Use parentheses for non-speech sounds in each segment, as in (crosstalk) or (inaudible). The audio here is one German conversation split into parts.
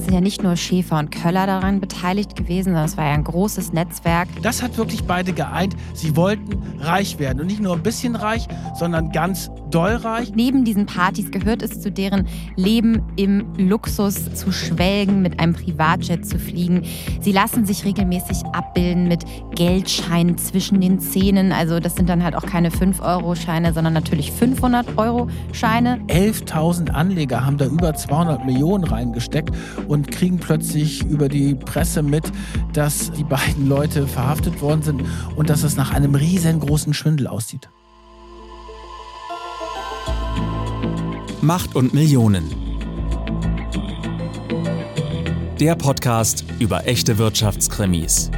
sind ja nicht nur Schäfer und Köller daran beteiligt gewesen, sondern es war ja ein großes Netzwerk. Das hat wirklich beide geeint. Sie wollten reich werden und nicht nur ein bisschen reich, sondern ganz doll reich. Neben diesen Partys gehört es zu deren Leben im Luxus zu schwelgen, mit einem Privatjet zu fliegen. Sie lassen sich regelmäßig abbilden mit Geldscheinen zwischen den Zähnen. Also das sind dann halt auch keine 5-Euro-Scheine, sondern natürlich 500-Euro-Scheine. 11.000 Anleger haben da über 200 Millionen reingesteckt und kriegen plötzlich über die Presse mit, dass die beiden Leute verhaftet worden sind und dass es nach einem riesengroßen Schwindel aussieht. Macht und Millionen. Der Podcast über echte Wirtschaftskrimis.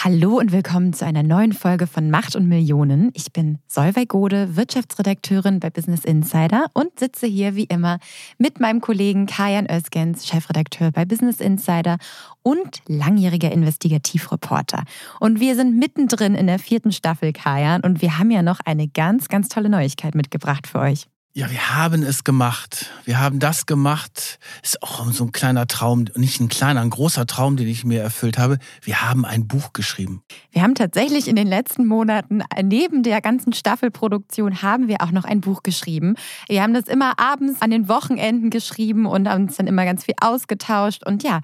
Hallo und willkommen zu einer neuen Folge von Macht und Millionen. Ich bin Solveig Gode, Wirtschaftsredakteurin bei Business Insider und sitze hier wie immer mit meinem Kollegen Kajan Özgens, Chefredakteur bei Business Insider und langjähriger Investigativreporter. Und wir sind mittendrin in der vierten Staffel, Kajan, und wir haben ja noch eine ganz, ganz tolle Neuigkeit mitgebracht für euch. Ja, wir haben es gemacht. Wir haben das gemacht. Ist auch so ein kleiner Traum, nicht ein kleiner, ein großer Traum, den ich mir erfüllt habe. Wir haben ein Buch geschrieben. Wir haben tatsächlich in den letzten Monaten neben der ganzen Staffelproduktion haben wir auch noch ein Buch geschrieben. Wir haben das immer abends an den Wochenenden geschrieben und haben uns dann immer ganz viel ausgetauscht und ja,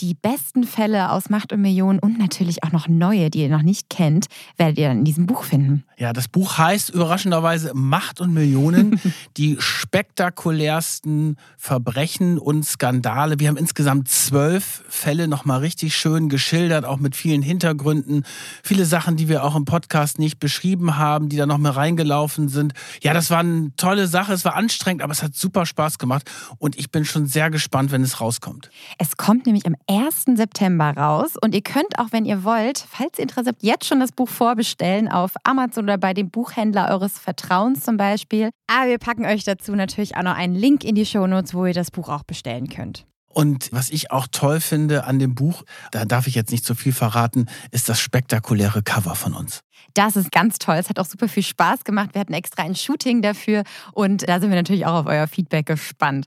die besten Fälle aus Macht und Millionen und natürlich auch noch neue, die ihr noch nicht kennt, werdet ihr dann in diesem Buch finden. Ja, das Buch heißt überraschenderweise Macht und Millionen. (laughs) die spektakulärsten Verbrechen und Skandale. Wir haben insgesamt zwölf Fälle nochmal richtig schön geschildert, auch mit vielen Hintergründen. Viele Sachen, die wir auch im Podcast nicht beschrieben haben, die da noch mal reingelaufen sind. Ja, das war eine tolle Sache. Es war anstrengend, aber es hat super Spaß gemacht. Und ich bin schon sehr gespannt, wenn es rauskommt. Es kommt nämlich am 1. September raus. Und ihr könnt auch, wenn ihr wollt, falls ihr Interesse habt, jetzt schon das Buch vorbestellen auf Amazon oder bei dem Buchhändler eures Vertrauens zum Beispiel. Aber wir packen euch dazu natürlich auch noch einen Link in die Shownotes, wo ihr das Buch auch bestellen könnt. Und was ich auch toll finde an dem Buch, da darf ich jetzt nicht zu viel verraten, ist das spektakuläre Cover von uns. Das ist ganz toll. Es hat auch super viel Spaß gemacht. Wir hatten extra ein Shooting dafür und da sind wir natürlich auch auf euer Feedback gespannt.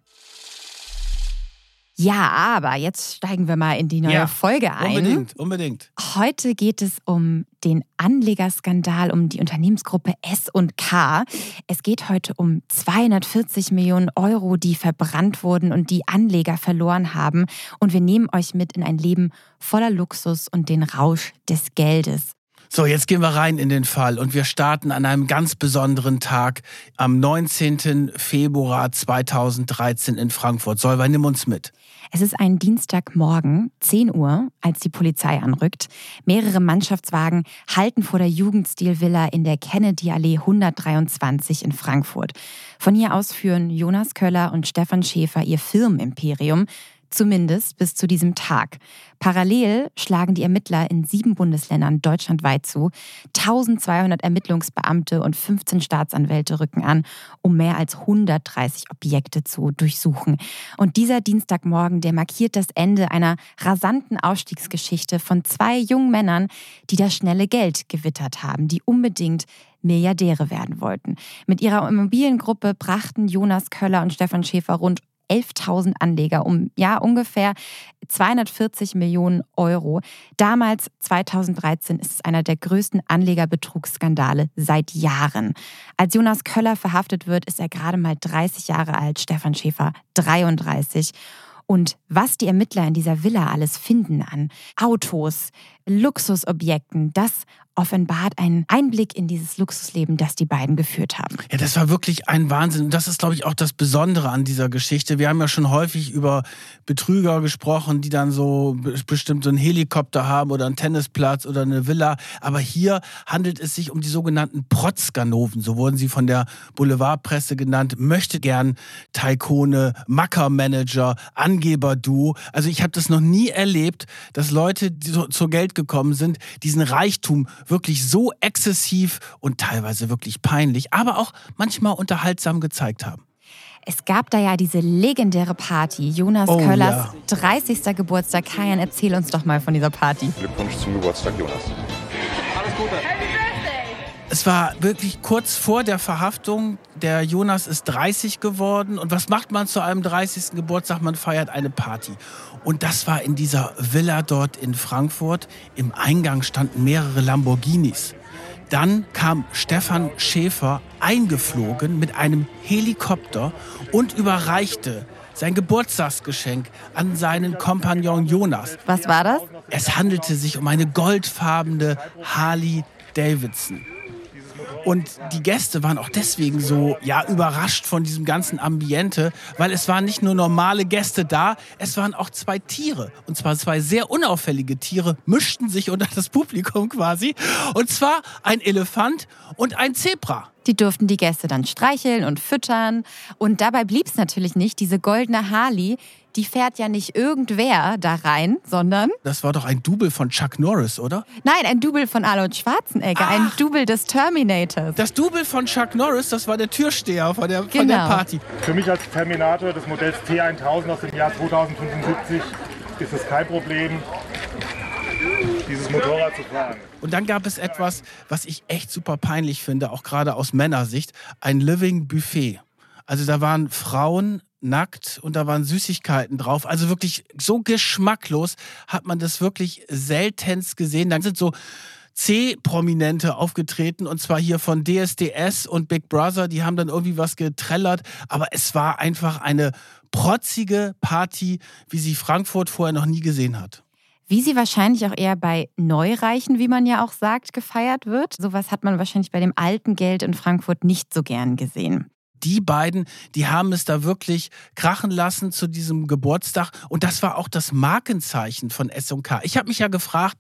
Ja, aber jetzt steigen wir mal in die neue ja, Folge ein. Unbedingt, unbedingt. Heute geht es um den Anlegerskandal, um die Unternehmensgruppe S und K. Es geht heute um 240 Millionen Euro, die verbrannt wurden und die Anleger verloren haben. Und wir nehmen euch mit in ein Leben voller Luxus und den Rausch des Geldes. So, jetzt gehen wir rein in den Fall und wir starten an einem ganz besonderen Tag am 19. Februar 2013 in Frankfurt. Solver, nimm uns mit. Es ist ein Dienstagmorgen, 10 Uhr, als die Polizei anrückt. Mehrere Mannschaftswagen halten vor der Jugendstilvilla in der Kennedy-Allee 123 in Frankfurt. Von hier aus führen Jonas Köller und Stefan Schäfer ihr Firmenimperium Zumindest bis zu diesem Tag. Parallel schlagen die Ermittler in sieben Bundesländern deutschlandweit zu. 1200 Ermittlungsbeamte und 15 Staatsanwälte rücken an, um mehr als 130 Objekte zu durchsuchen. Und dieser Dienstagmorgen, der markiert das Ende einer rasanten Aufstiegsgeschichte von zwei jungen Männern, die das schnelle Geld gewittert haben, die unbedingt Milliardäre werden wollten. Mit ihrer Immobiliengruppe brachten Jonas Köller und Stefan Schäfer rund 11.000 Anleger um ja ungefähr 240 Millionen Euro. Damals, 2013, ist es einer der größten Anlegerbetrugsskandale seit Jahren. Als Jonas Köller verhaftet wird, ist er gerade mal 30 Jahre alt, Stefan Schäfer 33. Und was die Ermittler in dieser Villa alles finden an Autos, Luxusobjekten, das offenbart einen Einblick in dieses Luxusleben, das die beiden geführt haben. Ja, das war wirklich ein Wahnsinn. Und das ist, glaube ich, auch das Besondere an dieser Geschichte. Wir haben ja schon häufig über Betrüger gesprochen, die dann so bestimmt so einen Helikopter haben oder einen Tennisplatz oder eine Villa. Aber hier handelt es sich um die sogenannten Protzganoven. So wurden sie von der Boulevardpresse genannt. Möchte gern Taikone, Mackermanager, Angeber-Duo. Also ich habe das noch nie erlebt, dass Leute, die so zur Geld gekommen sind, diesen Reichtum wirklich so exzessiv und teilweise wirklich peinlich, aber auch manchmal unterhaltsam gezeigt haben. Es gab da ja diese legendäre Party, Jonas oh, Köllers ja. 30. Geburtstag. Kajan, erzähl uns doch mal von dieser Party. Glückwunsch zum Geburtstag, Jonas. Alles Gute. Es war wirklich kurz vor der Verhaftung. Der Jonas ist 30 geworden. Und was macht man zu einem 30. Geburtstag? Man feiert eine Party. Und das war in dieser Villa dort in Frankfurt. Im Eingang standen mehrere Lamborghinis. Dann kam Stefan Schäfer eingeflogen mit einem Helikopter und überreichte sein Geburtstagsgeschenk an seinen Kompagnon Jonas. Was war das? Es handelte sich um eine goldfarbene Harley Davidson. Und die Gäste waren auch deswegen so ja überrascht von diesem ganzen Ambiente, weil es waren nicht nur normale Gäste da, es waren auch zwei Tiere und zwar zwei sehr unauffällige Tiere mischten sich unter das Publikum quasi und zwar ein Elefant und ein Zebra. Die durften die Gäste dann streicheln und füttern. Und dabei blieb es natürlich nicht. Diese goldene Harley, die fährt ja nicht irgendwer da rein, sondern. Das war doch ein Double von Chuck Norris, oder? Nein, ein Double von Arnold Schwarzenegger, Ach, ein Double des Terminators. Das Double von Chuck Norris, das war der Türsteher von der, genau. von der genau. Party. Für mich als Terminator des Modells T1000 aus dem Jahr 2075 ist es kein Problem, dieses Motorrad zu fahren. Und dann gab es etwas, was ich echt super peinlich finde, auch gerade aus Männersicht, ein Living Buffet. Also da waren Frauen nackt und da waren Süßigkeiten drauf. Also wirklich so geschmacklos hat man das wirklich seltenst gesehen. Dann sind so C-Prominente aufgetreten und zwar hier von DSDS und Big Brother. Die haben dann irgendwie was getrellert, aber es war einfach eine protzige Party, wie sie Frankfurt vorher noch nie gesehen hat wie sie wahrscheinlich auch eher bei Neureichen, wie man ja auch sagt, gefeiert wird. Sowas hat man wahrscheinlich bei dem alten Geld in Frankfurt nicht so gern gesehen die beiden, die haben es da wirklich krachen lassen zu diesem Geburtstag. Und das war auch das Markenzeichen von S&K. Ich habe mich ja gefragt,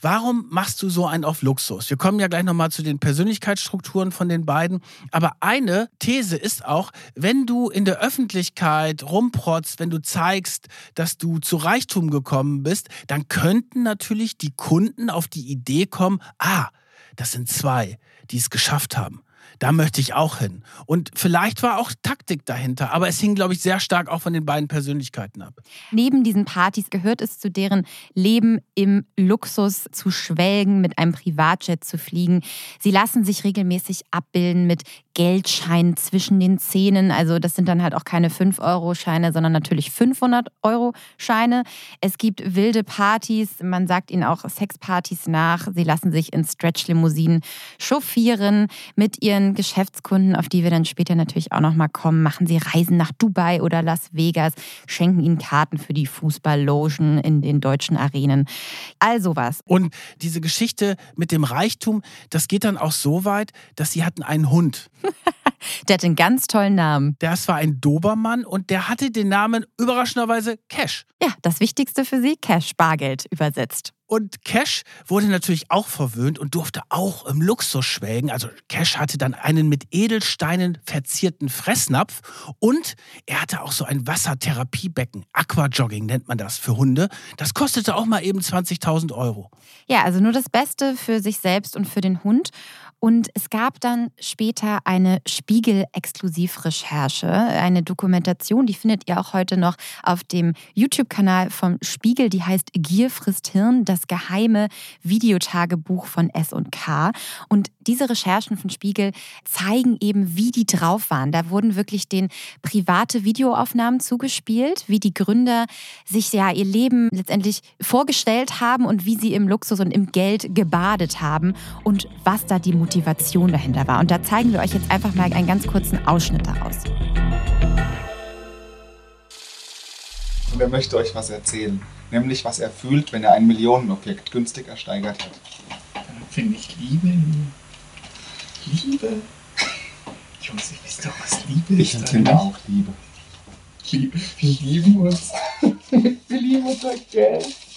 warum machst du so einen auf Luxus? Wir kommen ja gleich nochmal zu den Persönlichkeitsstrukturen von den beiden. Aber eine These ist auch, wenn du in der Öffentlichkeit rumprotzt, wenn du zeigst, dass du zu Reichtum gekommen bist, dann könnten natürlich die Kunden auf die Idee kommen, ah, das sind zwei, die es geschafft haben da möchte ich auch hin. Und vielleicht war auch Taktik dahinter, aber es hing, glaube ich, sehr stark auch von den beiden Persönlichkeiten ab. Neben diesen Partys gehört es zu deren Leben im Luxus zu schwelgen, mit einem Privatjet zu fliegen. Sie lassen sich regelmäßig abbilden mit Geldscheinen zwischen den Zähnen. Also das sind dann halt auch keine 5-Euro-Scheine, sondern natürlich 500-Euro-Scheine. Es gibt wilde Partys, man sagt ihnen auch Sexpartys nach. Sie lassen sich in Stretch-Limousinen chauffieren mit ihren Geschäftskunden, auf die wir dann später natürlich auch nochmal kommen, machen sie Reisen nach Dubai oder Las Vegas, schenken ihnen Karten für die Fußballlogen in den deutschen Arenen. All sowas. Und diese Geschichte mit dem Reichtum, das geht dann auch so weit, dass sie hatten einen Hund. (laughs) der hat einen ganz tollen Namen. Das war ein Dobermann und der hatte den Namen überraschenderweise Cash. Ja, das Wichtigste für sie, Cash, Bargeld übersetzt. Und Cash wurde natürlich auch verwöhnt und durfte auch im Luxus schwelgen. Also Cash hatte dann einen mit Edelsteinen verzierten Fressnapf und er hatte auch so ein Wassertherapiebecken. Aquajogging nennt man das für Hunde. Das kostete auch mal eben 20.000 Euro. Ja, also nur das Beste für sich selbst und für den Hund. Und es gab dann später eine Spiegel-Exklusivrecherche, eine Dokumentation, die findet ihr auch heute noch auf dem YouTube-Kanal vom Spiegel, die heißt Gier frisst Hirn, das geheime Videotagebuch von S&K. Und diese Recherchen von Spiegel zeigen eben, wie die drauf waren. Da wurden wirklich den private Videoaufnahmen zugespielt, wie die Gründer sich ja ihr Leben letztendlich vorgestellt haben und wie sie im Luxus und im Geld gebadet haben und was da die Motivation dahinter war. Und da zeigen wir euch jetzt einfach mal einen ganz kurzen Ausschnitt daraus. Und er möchte euch was erzählen, nämlich was er fühlt, wenn er ein Millionenobjekt günstig ersteigert hat. Finde ich Liebe. Liebe? Jungs, ich weiß doch, was Liebe ist. Ich empfinde auch Liebe. Liebe. Wir lieben uns. (laughs) wir lieben unser Geld.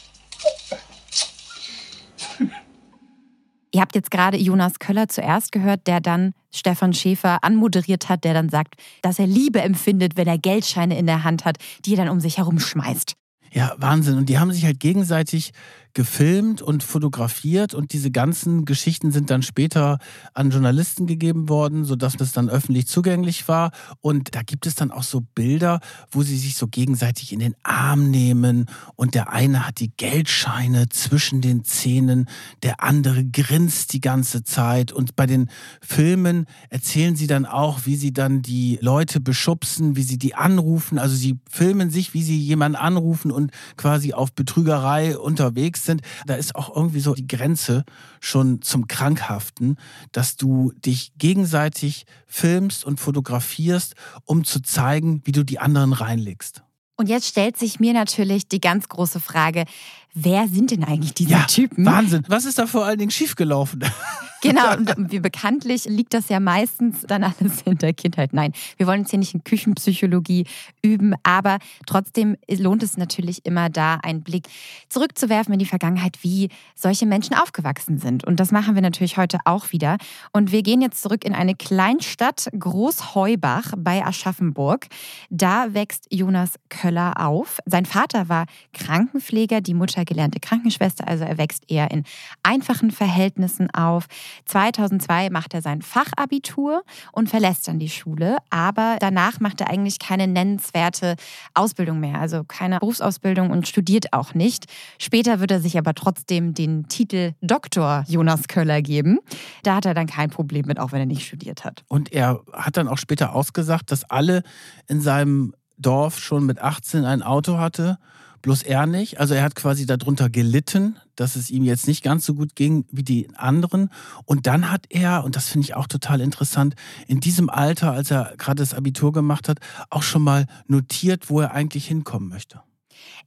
Ihr habt jetzt gerade Jonas Köller zuerst gehört, der dann Stefan Schäfer anmoderiert hat, der dann sagt, dass er Liebe empfindet, wenn er Geldscheine in der Hand hat, die er dann um sich herum schmeißt. Ja, Wahnsinn. Und die haben sich halt gegenseitig gefilmt und fotografiert und diese ganzen Geschichten sind dann später an Journalisten gegeben worden, sodass das dann öffentlich zugänglich war. Und da gibt es dann auch so Bilder, wo sie sich so gegenseitig in den Arm nehmen und der eine hat die Geldscheine zwischen den Zähnen, der andere grinst die ganze Zeit. Und bei den Filmen erzählen sie dann auch, wie sie dann die Leute beschubsen, wie sie die anrufen. Also sie filmen sich, wie sie jemanden anrufen und quasi auf Betrügerei unterwegs sind. Da ist auch irgendwie so die Grenze schon zum Krankhaften, dass du dich gegenseitig filmst und fotografierst, um zu zeigen, wie du die anderen reinlegst. Und jetzt stellt sich mir natürlich die ganz große Frage, wer sind denn eigentlich diese Ja, Typen? Wahnsinn. Was ist da vor allen Dingen schiefgelaufen? (laughs) Genau, und wie bekanntlich liegt das ja meistens dann alles in der Kindheit. Nein, wir wollen jetzt hier nicht in Küchenpsychologie üben, aber trotzdem lohnt es natürlich immer da, einen Blick zurückzuwerfen in die Vergangenheit, wie solche Menschen aufgewachsen sind. Und das machen wir natürlich heute auch wieder. Und wir gehen jetzt zurück in eine Kleinstadt, Großheubach bei Aschaffenburg. Da wächst Jonas Köller auf. Sein Vater war Krankenpfleger, die Mutter gelernte Krankenschwester, also er wächst eher in einfachen Verhältnissen auf. 2002 macht er sein Fachabitur und verlässt dann die Schule, aber danach macht er eigentlich keine nennenswerte Ausbildung mehr, also keine Berufsausbildung und studiert auch nicht. Später wird er sich aber trotzdem den Titel Doktor Jonas Köller geben. Da hat er dann kein Problem mit, auch wenn er nicht studiert hat. Und er hat dann auch später ausgesagt, dass alle in seinem Dorf schon mit 18 ein Auto hatte, bloß er nicht. Also er hat quasi darunter gelitten, dass es ihm jetzt nicht ganz so gut ging wie die anderen. Und dann hat er, und das finde ich auch total interessant, in diesem Alter, als er gerade das Abitur gemacht hat, auch schon mal notiert, wo er eigentlich hinkommen möchte.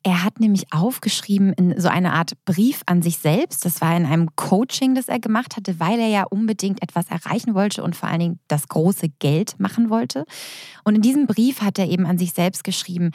Er hat nämlich aufgeschrieben in so eine Art Brief an sich selbst. Das war in einem Coaching, das er gemacht hatte, weil er ja unbedingt etwas erreichen wollte und vor allen Dingen das große Geld machen wollte. Und in diesem Brief hat er eben an sich selbst geschrieben,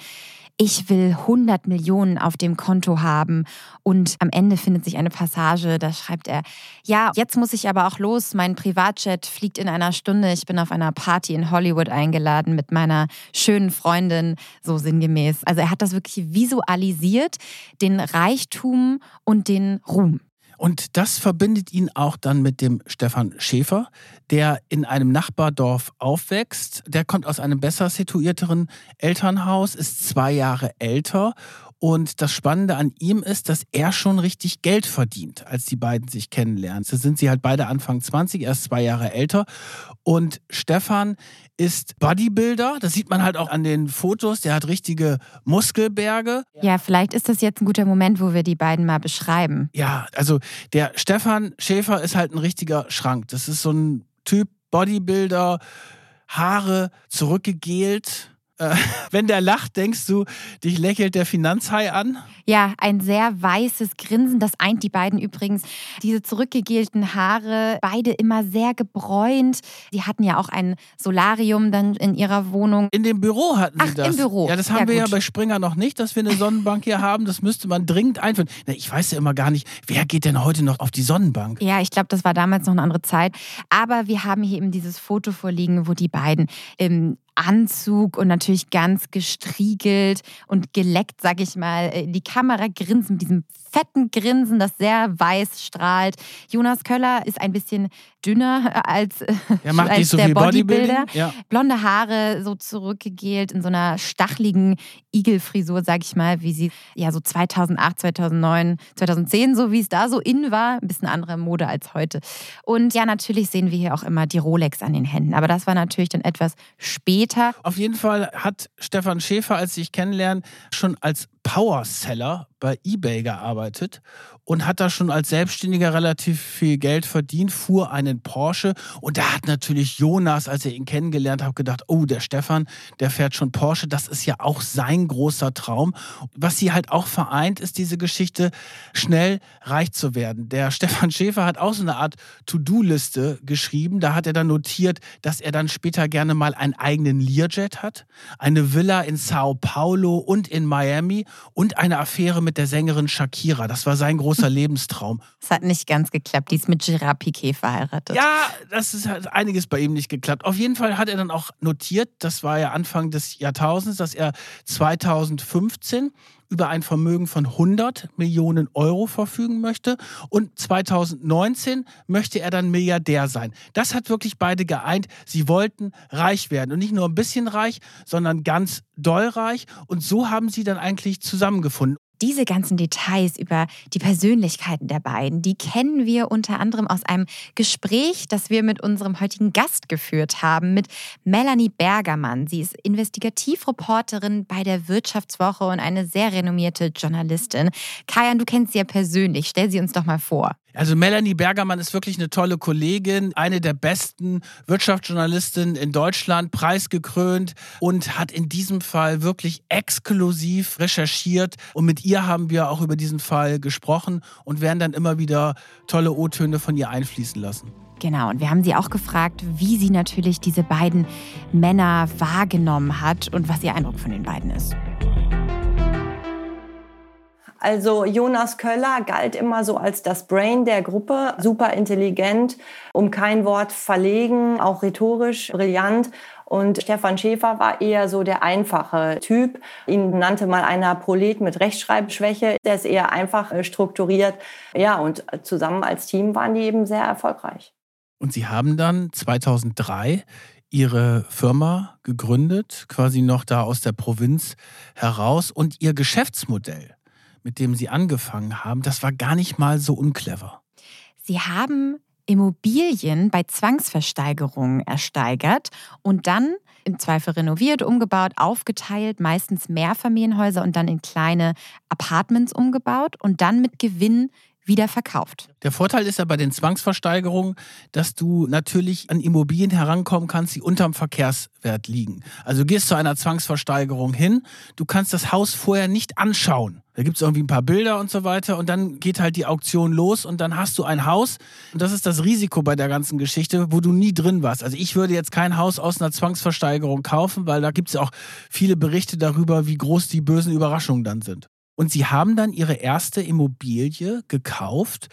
ich will 100 Millionen auf dem Konto haben. Und am Ende findet sich eine Passage, da schreibt er, ja, jetzt muss ich aber auch los. Mein Privatjet fliegt in einer Stunde. Ich bin auf einer Party in Hollywood eingeladen mit meiner schönen Freundin, so sinngemäß. Also er hat das wirklich visualisiert, den Reichtum und den Ruhm. Und das verbindet ihn auch dann mit dem Stefan Schäfer, der in einem Nachbardorf aufwächst. Der kommt aus einem besser situierteren Elternhaus, ist zwei Jahre älter. Und das Spannende an ihm ist, dass er schon richtig Geld verdient, als die beiden sich kennenlernen. Da sind sie halt beide Anfang 20, er ist zwei Jahre älter. Und Stefan ist Bodybuilder. Das sieht man halt auch an den Fotos. Der hat richtige Muskelberge. Ja, vielleicht ist das jetzt ein guter Moment, wo wir die beiden mal beschreiben. Ja, also der Stefan Schäfer ist halt ein richtiger Schrank. Das ist so ein Typ Bodybuilder, Haare zurückgegelt. Äh, (laughs) wenn der lacht, denkst du, dich lächelt der Finanzhai an? Ja, ein sehr weißes Grinsen, das eint die beiden übrigens. Diese zurückgegelten Haare, beide immer sehr gebräunt. Sie hatten ja auch ein Solarium dann in ihrer Wohnung. In dem Büro hatten sie Ach, das. im Büro. Ja, das haben Ja, wir ja bei Springer noch nicht, dass wir eine Sonnenbank hier haben. Das müsste man dringend einführen. Ich weiß ja immer gar nicht, wer geht denn heute noch auf die Sonnenbank? Ja, ich glaube, das war damals noch eine andere Zeit. Aber wir haben hier eben dieses Foto vorliegen, wo die beiden im Anzug und natürlich ganz gestriegelt und geleckt, sag ich mal, in die Kamera grinsen mit diesem fetten Grinsen, das sehr weiß strahlt. Jonas Köller ist ein bisschen dünner als, macht als so der Bodybuilder. Ja. Blonde Haare so zurückgegelt in so einer stachligen Igelfrisur, sag ich mal, wie sie ja so 2008, 2009, 2010, so wie es da so in war. Ein bisschen andere Mode als heute. Und ja, natürlich sehen wir hier auch immer die Rolex an den Händen. Aber das war natürlich dann etwas später. Auf jeden Fall hat Stefan Schäfer, als sich kennenlernen, schon als Powerseller bei eBay gearbeitet und hat da schon als Selbstständiger relativ viel Geld verdient, fuhr einen Porsche und da hat natürlich Jonas, als er ihn kennengelernt hat, gedacht, oh, der Stefan, der fährt schon Porsche, das ist ja auch sein großer Traum. Was sie halt auch vereint, ist diese Geschichte, schnell reich zu werden. Der (laughs) Stefan Schäfer hat auch so eine Art To-Do-Liste geschrieben, da hat er dann notiert, dass er dann später gerne mal einen eigenen Learjet hat, eine Villa in Sao Paulo und in Miami und eine Affäre mit der Sängerin Shakira. Das war sein großer Lebenstraum. Es hat nicht ganz geklappt. Die ist mit Gerard Piquet verheiratet. Ja, das ist halt einiges bei ihm nicht geklappt. Auf jeden Fall hat er dann auch notiert, das war ja Anfang des Jahrtausends, dass er 2015 über ein Vermögen von 100 Millionen Euro verfügen möchte und 2019 möchte er dann Milliardär sein. Das hat wirklich beide geeint. Sie wollten reich werden und nicht nur ein bisschen reich, sondern ganz doll reich und so haben sie dann eigentlich zusammengefunden diese ganzen Details über die Persönlichkeiten der beiden, die kennen wir unter anderem aus einem Gespräch, das wir mit unserem heutigen Gast geführt haben, mit Melanie Bergermann. Sie ist Investigativreporterin bei der Wirtschaftswoche und eine sehr renommierte Journalistin. Kajan, du kennst sie ja persönlich. Stell sie uns doch mal vor. Also Melanie Bergermann ist wirklich eine tolle Kollegin, eine der besten Wirtschaftsjournalistinnen in Deutschland, preisgekrönt und hat in diesem Fall wirklich exklusiv recherchiert. Und mit ihr haben wir auch über diesen Fall gesprochen und werden dann immer wieder tolle O-Töne von ihr einfließen lassen. Genau, und wir haben sie auch gefragt, wie sie natürlich diese beiden Männer wahrgenommen hat und was ihr Eindruck von den beiden ist. Also Jonas Köller galt immer so als das Brain der Gruppe, super intelligent, um kein Wort verlegen, auch rhetorisch brillant. Und Stefan Schäfer war eher so der einfache Typ. Ihn nannte mal einer Prolet mit Rechtschreibschwäche. Der ist eher einfach äh, strukturiert. Ja, und zusammen als Team waren die eben sehr erfolgreich. Und Sie haben dann 2003 Ihre Firma gegründet, quasi noch da aus der Provinz heraus. Und Ihr Geschäftsmodell mit dem Sie angefangen haben, das war gar nicht mal so unclever. Sie haben Immobilien bei Zwangsversteigerungen ersteigert und dann im Zweifel renoviert, umgebaut, aufgeteilt, meistens Mehrfamilienhäuser und dann in kleine Apartments umgebaut und dann mit Gewinn wieder verkauft. Der Vorteil ist ja bei den Zwangsversteigerungen, dass du natürlich an Immobilien herankommen kannst, die unterm Verkehrswert liegen. Also du gehst zu einer Zwangsversteigerung hin, du kannst das Haus vorher nicht anschauen. Da gibt es irgendwie ein paar Bilder und so weiter und dann geht halt die Auktion los und dann hast du ein Haus. Und das ist das Risiko bei der ganzen Geschichte, wo du nie drin warst. Also ich würde jetzt kein Haus aus einer Zwangsversteigerung kaufen, weil da gibt es auch viele Berichte darüber, wie groß die bösen Überraschungen dann sind. Und sie haben dann ihre erste Immobilie gekauft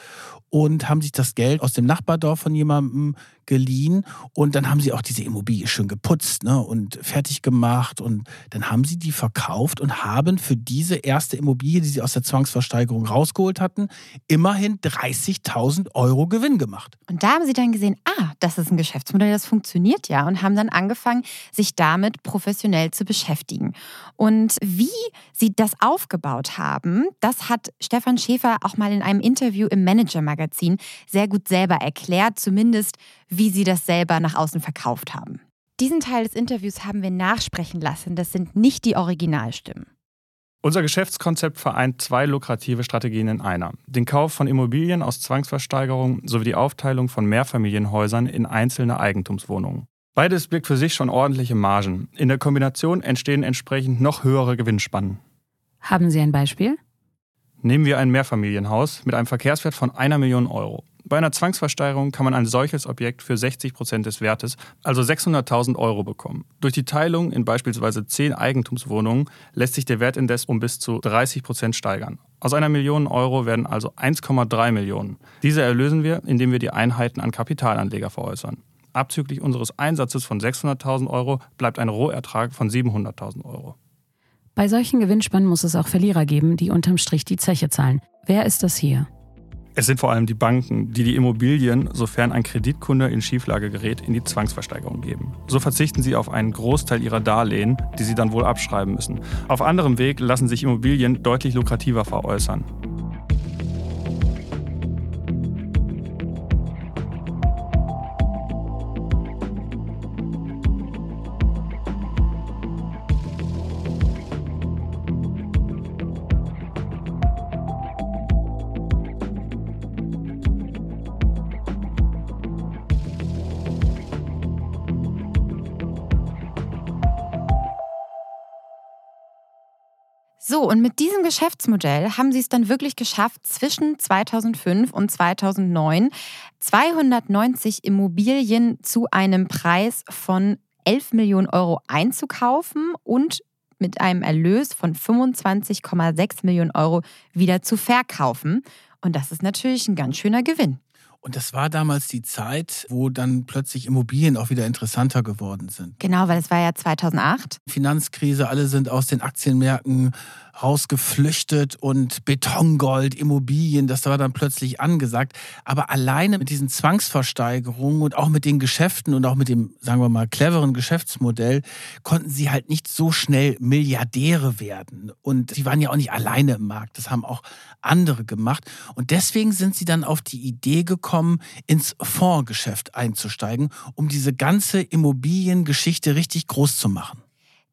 und haben sich das Geld aus dem Nachbardorf von jemandem geliehen und dann haben sie auch diese Immobilie schön geputzt ne, und fertig gemacht und dann haben sie die verkauft und haben für diese erste Immobilie, die sie aus der Zwangsversteigerung rausgeholt hatten, immerhin 30.000 Euro Gewinn gemacht. Und da haben sie dann gesehen, ah, das ist ein Geschäftsmodell, das funktioniert ja und haben dann angefangen, sich damit professionell zu beschäftigen. Und wie sie das aufgebaut haben, das hat Stefan Schäfer auch mal in einem Interview im Manager-Magazin sehr gut selber erklärt, zumindest wie sie das selber nach außen verkauft haben. Diesen Teil des Interviews haben wir nachsprechen lassen. Das sind nicht die Originalstimmen. Unser Geschäftskonzept vereint zwei lukrative Strategien in einer. Den Kauf von Immobilien aus Zwangsversteigerung sowie die Aufteilung von Mehrfamilienhäusern in einzelne Eigentumswohnungen. Beides birgt für sich schon ordentliche Margen. In der Kombination entstehen entsprechend noch höhere Gewinnspannen. Haben Sie ein Beispiel? Nehmen wir ein Mehrfamilienhaus mit einem Verkehrswert von einer Million Euro. Bei einer Zwangsversteigerung kann man ein solches Objekt für 60 Prozent des Wertes, also 600.000 Euro, bekommen. Durch die Teilung in beispielsweise 10 Eigentumswohnungen lässt sich der Wert indes um bis zu 30 Prozent steigern. Aus einer Million Euro werden also 1,3 Millionen. Diese erlösen wir, indem wir die Einheiten an Kapitalanleger veräußern. Abzüglich unseres Einsatzes von 600.000 Euro bleibt ein Rohertrag von 700.000 Euro. Bei solchen Gewinnspannen muss es auch Verlierer geben, die unterm Strich die Zeche zahlen. Wer ist das hier? Es sind vor allem die Banken, die die Immobilien, sofern ein Kreditkunde in Schieflage gerät, in die Zwangsversteigerung geben. So verzichten sie auf einen Großteil ihrer Darlehen, die sie dann wohl abschreiben müssen. Auf anderem Weg lassen sich Immobilien deutlich lukrativer veräußern. Mit diesem Geschäftsmodell haben sie es dann wirklich geschafft, zwischen 2005 und 2009 290 Immobilien zu einem Preis von 11 Millionen Euro einzukaufen und mit einem Erlös von 25,6 Millionen Euro wieder zu verkaufen. Und das ist natürlich ein ganz schöner Gewinn. Und das war damals die Zeit, wo dann plötzlich Immobilien auch wieder interessanter geworden sind. Genau, weil es war ja 2008. Finanzkrise, alle sind aus den Aktienmärkten rausgeflüchtet und Betongold, Immobilien, das war dann plötzlich angesagt. Aber alleine mit diesen Zwangsversteigerungen und auch mit den Geschäften und auch mit dem, sagen wir mal, cleveren Geschäftsmodell konnten sie halt nicht so schnell Milliardäre werden. Und sie waren ja auch nicht alleine im Markt, das haben auch andere gemacht. Und deswegen sind sie dann auf die Idee gekommen, ins Fondsgeschäft einzusteigen, um diese ganze Immobiliengeschichte richtig groß zu machen.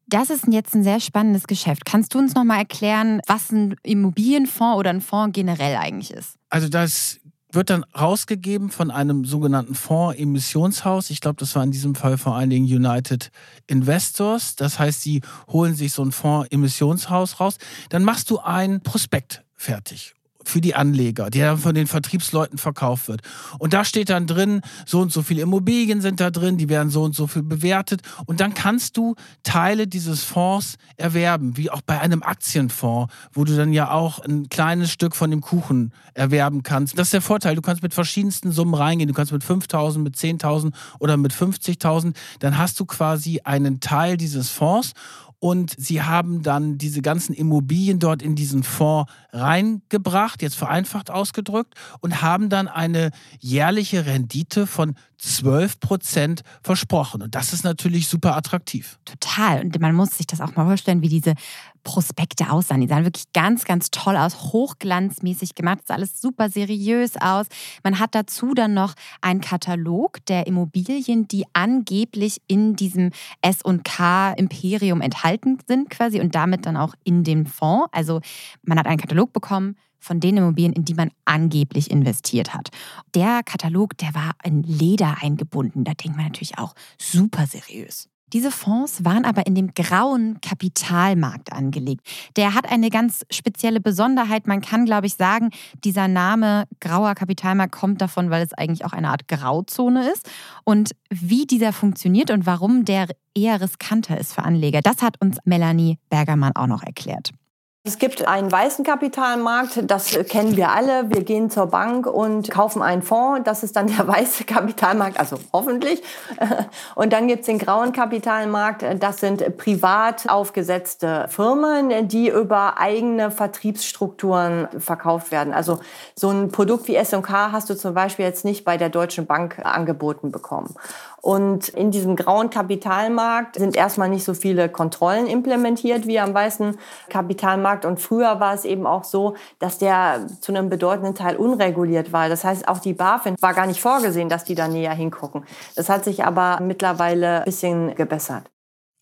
Das ist jetzt ein sehr spannendes Geschäft. Kannst du uns noch mal erklären, was ein Immobilienfonds oder ein Fonds generell eigentlich ist? Also das wird dann rausgegeben von einem sogenannten Fonds-Emissionshaus. Ich glaube, das war in diesem Fall vor allen Dingen United Investors. Das heißt, sie holen sich so ein Fonds-Emissionshaus raus. Dann machst du ein Prospekt fertig für die Anleger, der dann von den Vertriebsleuten verkauft wird. Und da steht dann drin, so und so viele Immobilien sind da drin, die werden so und so viel bewertet. Und dann kannst du Teile dieses Fonds erwerben, wie auch bei einem Aktienfonds, wo du dann ja auch ein kleines Stück von dem Kuchen erwerben kannst. Das ist der Vorteil. Du kannst mit verschiedensten Summen reingehen. Du kannst mit 5.000, mit 10.000 oder mit 50.000. Dann hast du quasi einen Teil dieses Fonds und sie haben dann diese ganzen Immobilien dort in diesen Fonds reingebracht, jetzt vereinfacht ausgedrückt, und haben dann eine jährliche Rendite von 12 Prozent versprochen. Und das ist natürlich super attraktiv. Total. Und man muss sich das auch mal vorstellen, wie diese Prospekte aussahen. Die sahen wirklich ganz, ganz toll aus, hochglanzmäßig gemacht. Das sah alles super seriös aus. Man hat dazu dann noch einen Katalog der Immobilien, die angeblich in diesem S&K-Imperium enthalten sind quasi und damit dann auch in dem Fonds. Also man hat einen Katalog bekommen von den Immobilien, in die man angeblich investiert hat. Der Katalog, der war in Leder eingebunden. Da denkt man natürlich auch super seriös. Diese Fonds waren aber in dem grauen Kapitalmarkt angelegt. Der hat eine ganz spezielle Besonderheit. Man kann, glaube ich, sagen, dieser Name grauer Kapitalmarkt kommt davon, weil es eigentlich auch eine Art Grauzone ist. Und wie dieser funktioniert und warum der eher riskanter ist für Anleger, das hat uns Melanie Bergermann auch noch erklärt. Es gibt einen weißen Kapitalmarkt, das kennen wir alle. Wir gehen zur Bank und kaufen einen Fonds, das ist dann der (laughs) weiße Kapitalmarkt, also hoffentlich. (laughs) Und dann gibt es den grauen Kapitalmarkt, das sind privat aufgesetzte Firmen, die über eigene Vertriebsstrukturen verkauft werden. Also so ein Produkt wie S&K hast du zum Beispiel jetzt nicht bei der Deutschen Bank angeboten bekommen. Und in diesem grauen Kapitalmarkt sind erstmal nicht so viele Kontrollen implementiert wie am weißen Kapitalmarkt. Und früher war es eben auch so, dass der zu einem bedeutenden Teil unreguliert war. Das heißt, auch die BaFin war gar nicht vorgesehen, dass die da näher hingucken. Das hat sich aber mittlerweile ein bisschen gebessert.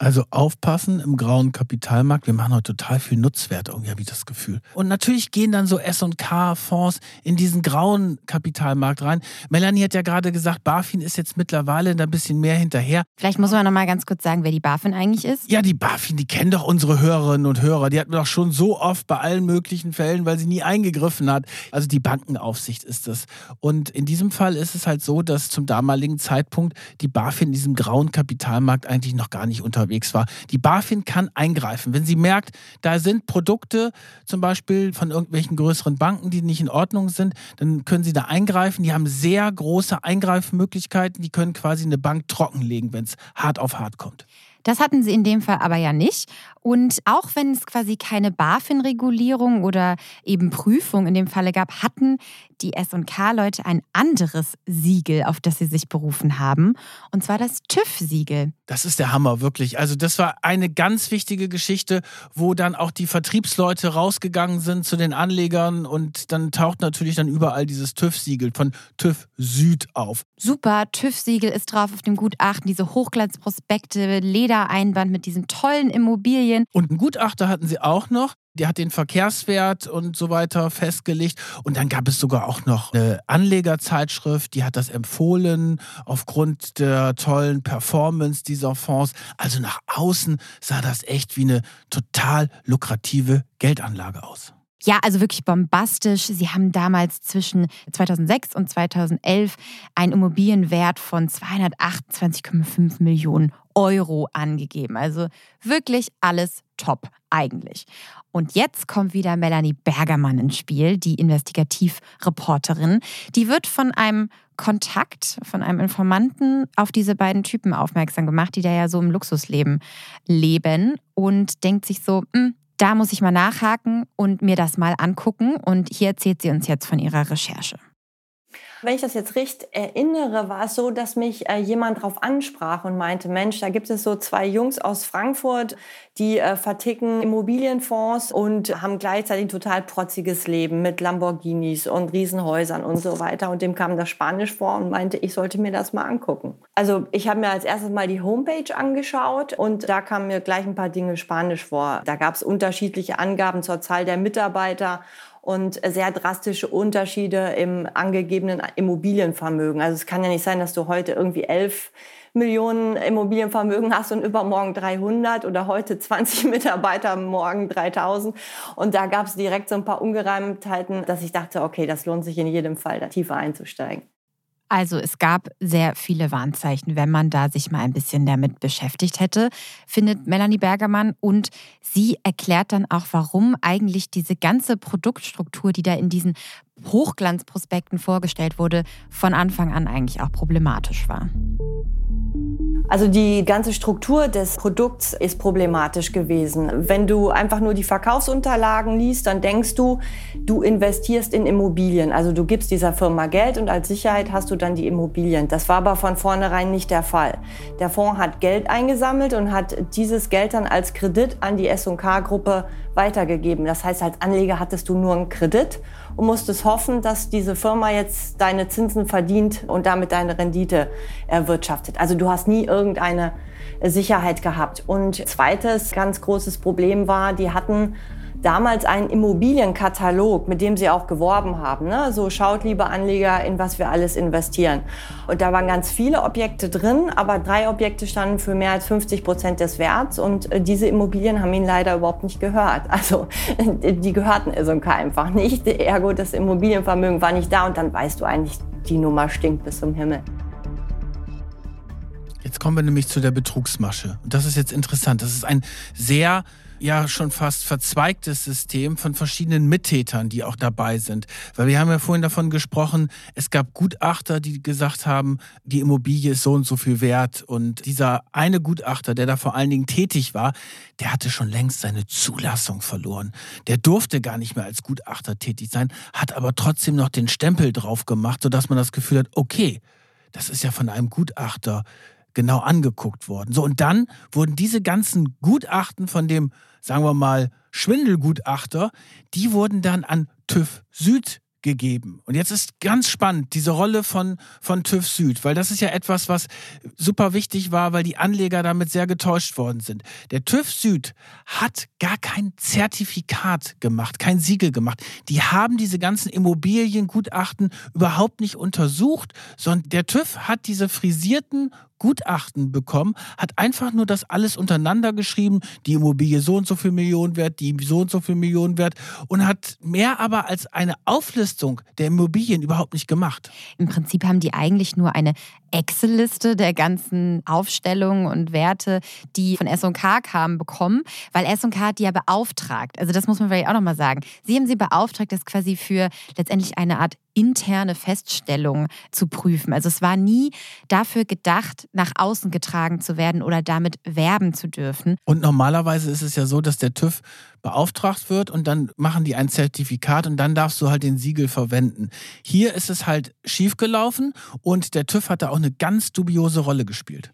Also aufpassen im grauen Kapitalmarkt. Wir machen heute total viel Nutzwert, irgendwie habe ich das Gefühl. Und natürlich gehen dann so S&K-Fonds in diesen grauen Kapitalmarkt rein. Melanie hat ja gerade gesagt, BaFin ist jetzt mittlerweile ein bisschen mehr hinterher. Vielleicht muss man noch mal ganz kurz sagen, wer die BaFin eigentlich ist. Ja, die BaFin, die kennen doch unsere Hörerinnen und Hörer. Die hatten wir doch schon so oft bei allen möglichen Fällen, weil sie nie eingegriffen hat. Also die Bankenaufsicht ist das. Und in diesem Fall ist es halt so, dass zum damaligen Zeitpunkt die BaFin in diesem grauen Kapitalmarkt eigentlich noch gar nicht unterwegs unterwegs war. Die BaFin kann eingreifen. Wenn sie merkt, da sind Produkte zum Beispiel von irgendwelchen größeren Banken, die nicht in Ordnung sind, dann können sie da eingreifen. Die haben sehr große Eingreifmöglichkeiten. Die können quasi eine Bank trockenlegen, wenn es hart auf hart kommt. Das hatten sie in dem Fall aber ja nicht. Und auch wenn es quasi keine BaFin-Regulierung oder eben Prüfung in dem Falle gab, hatten die SK-Leute ein anderes Siegel, auf das sie sich berufen haben. Und zwar das TÜV-Siegel. Das ist der Hammer, wirklich. Also, das war eine ganz wichtige Geschichte, wo dann auch die Vertriebsleute rausgegangen sind zu den Anlegern und dann taucht natürlich dann überall dieses TÜV-Siegel von TÜV Süd auf. Super, TÜV-Siegel ist drauf auf dem Gutachten, diese Hochglanzprospekte, Ledereinband mit diesen tollen Immobilien. Immobilien. Und einen Gutachter hatten sie auch noch. Der hat den Verkehrswert und so weiter festgelegt. Und dann gab es sogar auch noch eine Anlegerzeitschrift, die hat das empfohlen aufgrund der tollen Performance dieser Fonds. Also nach außen sah das echt wie eine total lukrative Geldanlage aus. Ja, also wirklich bombastisch. Sie haben damals zwischen 2006 und 2011 einen Immobilienwert von 228,5 Millionen Euro angegeben. Also wirklich alles top eigentlich. Und jetzt kommt wieder Melanie Bergermann ins Spiel, die Investigativreporterin. Die wird von einem Kontakt, von einem Informanten auf diese beiden Typen aufmerksam gemacht, die da ja so im Luxusleben leben und denkt sich so, hm, da muss ich mal nachhaken und mir das mal angucken. Und hier erzählt sie uns jetzt von ihrer Recherche. Wenn ich das jetzt richtig erinnere, war es so, dass mich äh, jemand darauf ansprach und meinte, Mensch, da gibt es so zwei Jungs aus Frankfurt, die äh, verticken Immobilienfonds und haben gleichzeitig ein total protziges Leben mit Lamborghinis und Riesenhäusern und so weiter. Und dem kam das Spanisch vor und meinte, ich sollte mir das mal angucken. Also ich habe mir als erstes mal die Homepage angeschaut und da kamen mir gleich ein paar Dinge Spanisch vor. Da gab es unterschiedliche Angaben zur Zahl der Mitarbeiter und sehr drastische Unterschiede im angegebenen Immobilienvermögen. Also es kann ja nicht sein, dass du heute irgendwie elf Millionen Immobilienvermögen hast und übermorgen 300 oder heute 20 (laughs) Mitarbeiter, morgen 3000. Und da gab es direkt so ein paar Ungereimtheiten, dass ich dachte, okay, das lohnt sich in jedem Fall, da tiefer einzusteigen. Also es gab sehr viele Warnzeichen, wenn man da sich mal ein bisschen damit beschäftigt hätte, findet Melanie Bergermann. Und sie erklärt dann auch, warum eigentlich diese ganze Produktstruktur, die da in diesen Hochglanzprospekten vorgestellt wurde, von Anfang an eigentlich auch problematisch war. Also die ganze Struktur des Produkts ist problematisch gewesen. Wenn du einfach nur die Verkaufsunterlagen liest, dann denkst du, du investierst in Immobilien. Also du gibst dieser Firma Geld und als Sicherheit hast du dann die Immobilien. Das war aber von vornherein nicht der Fall. Der Fonds hat Geld eingesammelt und hat dieses Geld dann als Kredit an die S&K-Gruppe weitergegeben. Das heißt, als Anleger hattest du nur einen Kredit und musstest hoffen, dass diese Firma jetzt deine Zinsen verdient und damit deine Rendite erwirtschaftet. Also du hast nie irgendeine Sicherheit gehabt. Und zweites ganz großes Problem war, die hatten damals einen Immobilienkatalog, mit dem sie auch geworben haben. Ne? So schaut, liebe Anleger, in was wir alles investieren. Und da waren ganz viele Objekte drin, aber drei Objekte standen für mehr als 50 Prozent des Werts und äh, diese Immobilien haben ihnen leider überhaupt nicht gehört. (laughs) Also die gehörten SMK einfach nicht. Ergo, das Immobilienvermögen war nicht da und dann weißt du eigentlich, die Nummer stinkt bis zum Himmel. Jetzt kommen wir nämlich zu der Betrugsmasche. Und das ist jetzt interessant. Das ist ein sehr ja schon fast verzweigtes System von verschiedenen Mittätern, die auch dabei sind. Weil wir haben ja vorhin davon gesprochen, es gab Gutachter, die gesagt haben, die Immobilie ist so und so viel wert. Und dieser eine Gutachter, der da vor allen Dingen tätig war, der hatte schon längst seine Zulassung verloren. Der durfte gar nicht mehr als Gutachter tätig sein, hat aber trotzdem noch den Stempel drauf gemacht, sodass man das Gefühl hat, okay, das ist ja von einem Gutachter genau angeguckt worden. So, und dann wurden diese ganzen Gutachten von dem sagen wir mal, Schwindelgutachter, die wurden dann an TÜV Süd gegeben. Und jetzt ist ganz spannend diese Rolle von, von TÜV Süd, weil das ist ja etwas, was super wichtig war, weil die Anleger damit sehr getäuscht worden sind. Der TÜV Süd hat gar kein Zertifikat gemacht, kein Siegel gemacht. Die haben diese ganzen Immobiliengutachten überhaupt nicht untersucht, sondern der TÜV hat diese frisierten Gutachten bekommen, hat einfach nur das alles untereinander geschrieben, die Immobilie so und so viel Millionen wert, die so und so viel Millionen wert und hat mehr aber als eine Auflistung der Immobilien überhaupt nicht gemacht. Im Prinzip haben die eigentlich nur eine Excel-Liste der ganzen Aufstellungen und Werte, die von S&K kamen, bekommen, weil S&K hat die ja beauftragt. Also das muss man vielleicht auch nochmal sagen. Sie haben sie beauftragt, das quasi für letztendlich eine Art interne Feststellung zu prüfen. Also es war nie dafür gedacht, nach außen getragen zu werden oder damit werben zu dürfen. Und normalerweise ist es ja so, dass der TÜV beauftragt wird und dann machen die ein Zertifikat und dann darfst du halt den Siegel verwenden. Hier ist es halt schiefgelaufen und der TÜV hat da auch eine ganz dubiose Rolle gespielt.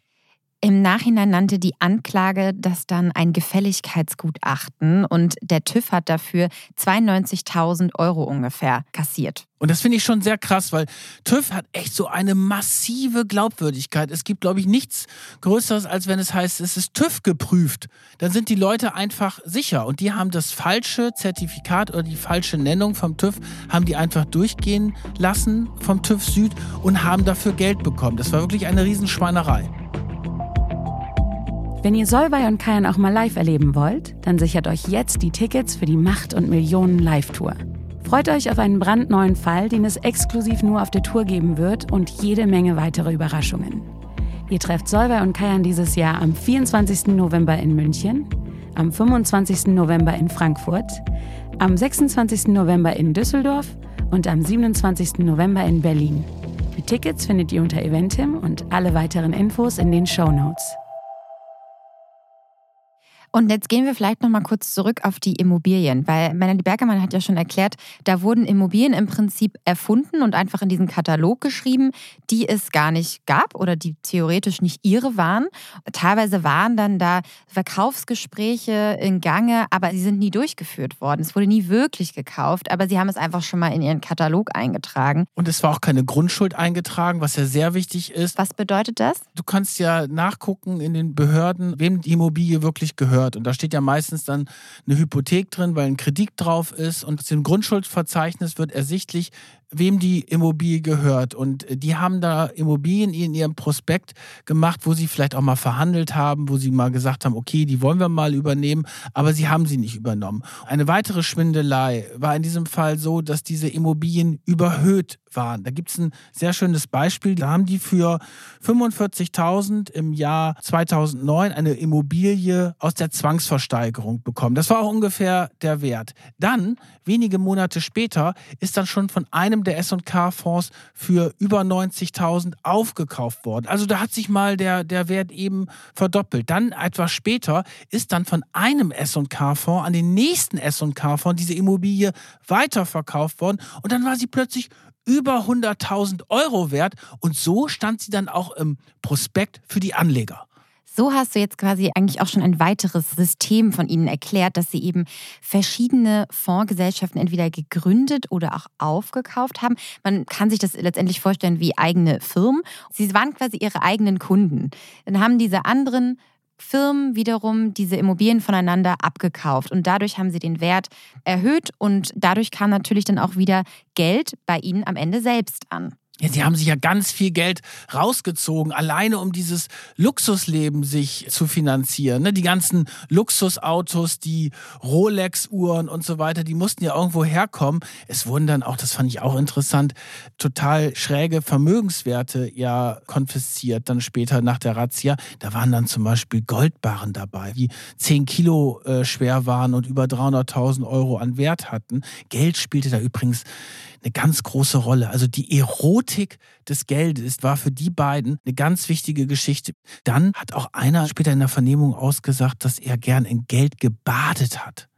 Im Nachhinein nannte die Anklage das dann ein Gefälligkeitsgutachten und der TÜV hat dafür 92.000 Euro ungefähr kassiert. Und das finde ich schon sehr krass, weil TÜV hat echt so eine massive Glaubwürdigkeit. Es gibt, glaube ich, nichts Größeres, als wenn es heißt, es ist TÜV geprüft. Dann sind die Leute einfach sicher. Und die haben das falsche Zertifikat oder die falsche Nennung vom TÜV, haben die einfach durchgehen lassen vom TÜV Süd und haben dafür Geld bekommen. Das war wirklich eine Riesenschweinerei. Wenn ihr Solvay und Kayan auch mal live erleben wollt, dann sichert euch jetzt die Tickets für die Macht und Millionen Live-Tour. Freut euch auf einen brandneuen Fall, den es exklusiv nur auf der Tour geben wird und jede Menge weitere Überraschungen. Ihr trefft Solvay und Kayan dieses Jahr am 24. November in München, am 25. November in Frankfurt, am 26. November in Düsseldorf und am 27. November in Berlin. Die Tickets findet ihr unter Eventim und alle weiteren Infos in den Show Notes. Und jetzt gehen wir vielleicht noch mal kurz zurück auf die Immobilien, weil Melanie Bergermann hat ja schon erklärt, da wurden Immobilien im Prinzip erfunden und einfach in diesen Katalog geschrieben, die es gar nicht gab oder die theoretisch nicht ihre waren. Teilweise waren dann da Verkaufsgespräche in Gange, aber sie sind nie durchgeführt worden. Es wurde nie wirklich gekauft, aber sie haben es einfach schon mal in ihren Katalog eingetragen. Und es war auch keine Grundschuld eingetragen, was ja sehr wichtig ist. Was bedeutet das? Du kannst ja nachgucken in den Behörden, wem die Immobilie wirklich gehört gehört. Und da steht ja meistens dann eine Hypothek drin, weil ein Kredit drauf ist. Und aus dem Grundschuldverzeichnis wird ersichtlich, wem die Immobilie gehört. Und die haben da Immobilien in ihrem Prospekt gemacht, wo sie vielleicht auch mal verhandelt haben, wo sie mal gesagt haben, okay, die wollen wir mal übernehmen, aber sie haben sie nicht übernommen. Eine weitere Schwindelei war in diesem Fall so, dass diese Immobilien überhöht waren. Da gibt es ein sehr schönes Beispiel. Da haben die für 45.000 im Jahr 2009 eine Immobilie aus der Zwangsversteigerung bekommen. Das war auch ungefähr der Wert. Dann, wenige Monate später, ist dann schon von einem einem der S&K-Fonds für über 90.000 aufgekauft worden. Also da hat sich mal der, der Wert eben verdoppelt. Dann etwas später ist dann von einem S&K-Fonds an den nächsten S&K-Fonds diese Immobilie weiterverkauft worden und dann war sie plötzlich über 100.000 Euro wert und so stand sie dann auch im Prospekt für die Anleger. So hast du jetzt quasi eigentlich auch schon ein weiteres System von ihnen erklärt, dass sie eben verschiedene Fondsgesellschaften entweder gegründet oder auch aufgekauft haben. Man kann sich das letztendlich vorstellen wie eigene Firmen. Sie waren quasi ihre eigenen Kunden. Dann haben diese anderen Firmen wiederum diese Immobilien voneinander abgekauft und dadurch haben sie den Wert erhöht und dadurch kam natürlich dann auch wieder Geld bei ihnen am Ende selbst an. Ja, sie haben sich ja ganz viel Geld rausgezogen, alleine um dieses Luxusleben sich zu finanzieren. Ne? Die ganzen Luxusautos, die Rolex-Uhren und so weiter, die mussten ja irgendwo herkommen. Es wurden dann auch, das fand ich auch interessant, total schräge Vermögenswerte ja konfisziert, dann später nach der Razzia. Da waren dann zum Beispiel Goldbarren dabei, die 10 Kilo äh, schwer waren und über 300.000 Euro an Wert hatten. Geld spielte da übrigens eine ganz große Rolle. Also die Erotik des Geldes war für die beiden eine ganz wichtige Geschichte. Dann hat auch einer später in der Vernehmung ausgesagt, dass er gern in Geld gebadet hat.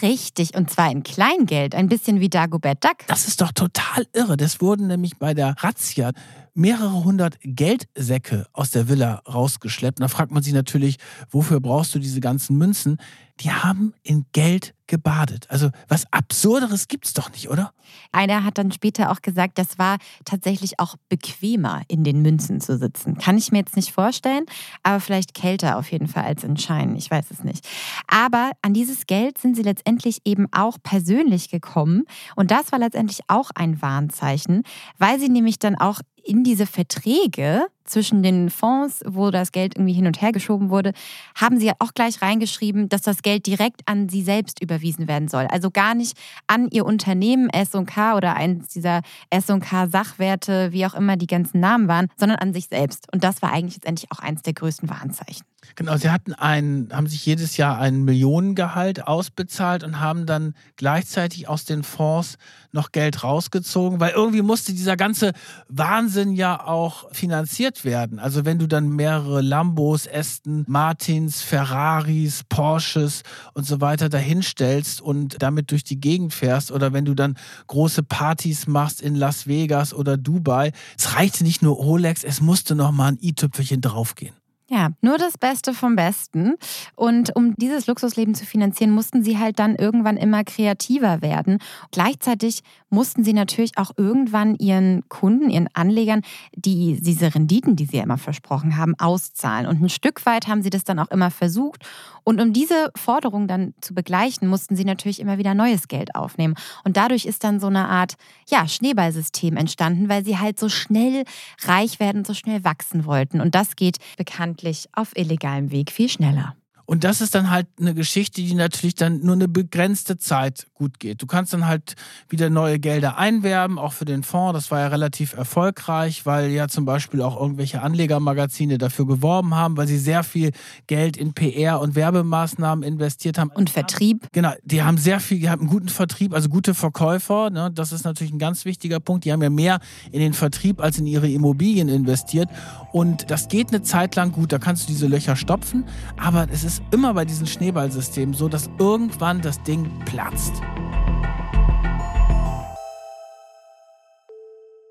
Richtig, und zwar in Kleingeld, ein bisschen wie Dagobert Duck. Das ist doch total irre. Das wurden nämlich bei der Razzia mehrere hundert Geldsäcke aus der Villa rausgeschleppt. Und da fragt man sich natürlich, wofür brauchst du diese ganzen Münzen? Die haben in Geld gebadet. Also was Absurderes gibt es doch nicht, oder? Einer hat dann später auch gesagt, das war tatsächlich auch bequemer, in den Münzen zu sitzen. Kann ich mir jetzt nicht vorstellen, aber vielleicht kälter auf jeden Fall als in Scheinen. Ich weiß es nicht. Aber an dieses Geld sind sie letztendlich eben auch persönlich gekommen. Und das war letztendlich auch ein Warnzeichen, weil sie nämlich dann auch in diese Verträge zwischen den Fonds, wo das Geld irgendwie hin und her geschoben wurde, haben sie ja auch gleich reingeschrieben, dass das Geld direkt an sie selbst überwiesen werden soll. Also gar nicht an ihr Unternehmen S&K oder eins dieser S&K-Sachwerte, wie auch immer die ganzen Namen waren, sondern an sich selbst. Und das war eigentlich letztendlich auch eins der größten Warnzeichen. Genau, sie hatten ein, haben sich jedes Jahr ein Millionengehalt ausbezahlt und haben dann gleichzeitig aus den Fonds noch Geld rausgezogen, weil irgendwie musste dieser ganze Wahnsinn ja auch finanziert werden. Also wenn du dann mehrere Lambos, Aston, Martins, Ferraris, Porsches und so weiter dahinstellst und damit durch die Gegend fährst oder wenn du dann große Partys machst in Las Vegas oder Dubai, es reichte nicht nur Rolex, es musste noch mal ein i-Tüpfelchen draufgehen. Ja, nur das Beste vom Besten. Und um dieses Luxusleben zu finanzieren, mussten sie halt dann irgendwann immer kreativer werden. Gleichzeitig mussten sie natürlich auch irgendwann ihren Kunden, ihren Anlegern, die diese Renditen, die sie ja immer versprochen haben, auszahlen. Und ein Stück weit haben sie das dann auch immer versucht. Und um diese Forderung dann zu begleichen, mussten sie natürlich immer wieder neues Geld aufnehmen. Und dadurch ist dann so eine Art ja, Schneeballsystem entstanden, weil sie halt so schnell reich werden, so schnell wachsen wollten. Und das geht bekanntlich verständlich auf illegalem Weg viel schneller. Und das ist dann halt eine Geschichte, die natürlich dann nur eine begrenzte Zeit gut geht. Du kannst dann halt wieder neue Gelder einwerben, auch für den Fonds. Das war ja relativ erfolgreich, weil ja zum Beispiel auch irgendwelche Anlegermagazine dafür geworben haben, weil sie sehr viel Geld in PR und Werbemaßnahmen investiert haben. Und Vertrieb. Genau, die haben sehr viel, die haben einen guten Vertrieb, also gute Verkäufer. Ne? Das ist natürlich ein ganz wichtiger Punkt. Die haben ja mehr in den Vertrieb als in ihre Immobilien investiert. Und das geht eine Zeit lang gut. Da kannst du diese Löcher stopfen. Aber es ist immer bei diesen Schneeballsystemen so, dass irgendwann das Ding platzt.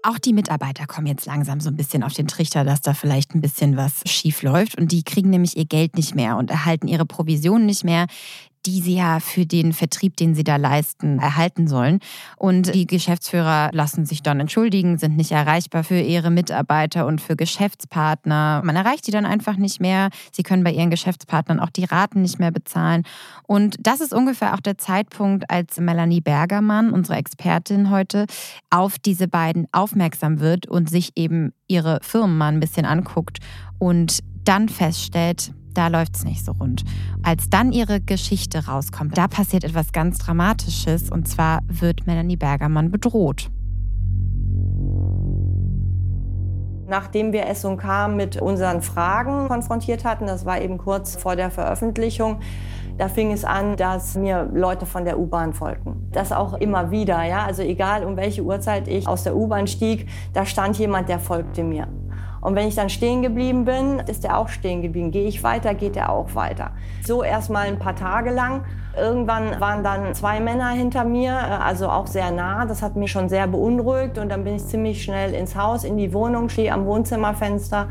Auch die Mitarbeiter kommen jetzt langsam so ein bisschen auf den Trichter, dass da vielleicht ein bisschen was schief läuft. Und die kriegen nämlich ihr Geld nicht mehr und erhalten ihre Provisionen nicht mehr die sie ja für den Vertrieb, den sie da leisten, erhalten sollen. Und die Geschäftsführer lassen sich dann entschuldigen, sind nicht erreichbar für ihre Mitarbeiter und für Geschäftspartner. Man erreicht die dann einfach nicht mehr. Sie können bei ihren Geschäftspartnern auch die Raten nicht mehr bezahlen. Und das ist ungefähr auch der Zeitpunkt, als Melanie Bergermann, unsere Expertin heute, auf diese beiden aufmerksam wird und sich eben ihre Firmen mal ein bisschen anguckt und dann feststellt, da läuft es nicht so rund. Als dann ihre Geschichte rauskommt, da passiert etwas ganz Dramatisches und zwar wird Melanie Bergermann bedroht. Nachdem wir S&K mit unseren Fragen konfrontiert hatten, das war eben kurz vor der Veröffentlichung, da fing es an, dass mir Leute von der U-Bahn folgten. Das auch immer wieder, ja. Also egal um welche Uhrzeit ich aus der U-Bahn stieg, da stand jemand, der folgte mir. Und wenn ich dann stehen geblieben bin, ist er auch stehen geblieben. Gehe ich weiter, geht er auch weiter. So erst mal ein paar Tage lang. Irgendwann waren dann zwei Männer hinter mir, äh, also auch sehr nah. Das hat mich schon sehr beunruhigt. Und dann bin ich ziemlich schnell ins Haus, in die Wohnung, stehe am Wohnzimmerfenster.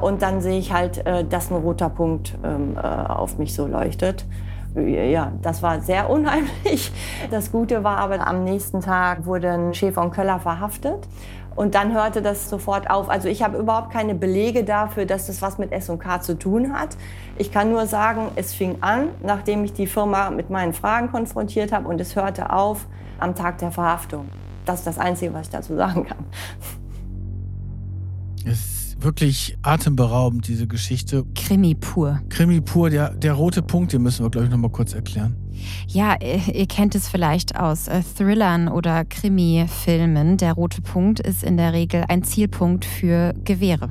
Und dann sehe ich halt, äh, dass ein roter Punkt ähm, äh, auf mich so leuchtet ja, das war sehr unheimlich. Das Gute war aber, am nächsten Tag wurde ein Schäfer und Köller verhaftet. Und dann hörte das sofort auf. Also ich habe überhaupt keine Belege dafür, dass das was mit S&K zu tun hat. Ich kann nur sagen, es fing an, nachdem ich die Firma mit meinen Fragen konfrontiert habe und es hörte auf am Tag der Verhaftung. Das ist das Einzige, was ich dazu sagen kann. Es wirklich atemberaubend, diese Geschichte. Krimi pur. Krimi pur, der, der rote Punkt, den müssen wir, glaube ich, nochmal kurz erklären. Ja, ihr kennt es vielleicht aus äh, Thrillern oder Krimi-Filmen. Der rote Punkt ist in der Regel ein Zielpunkt für Gewehre.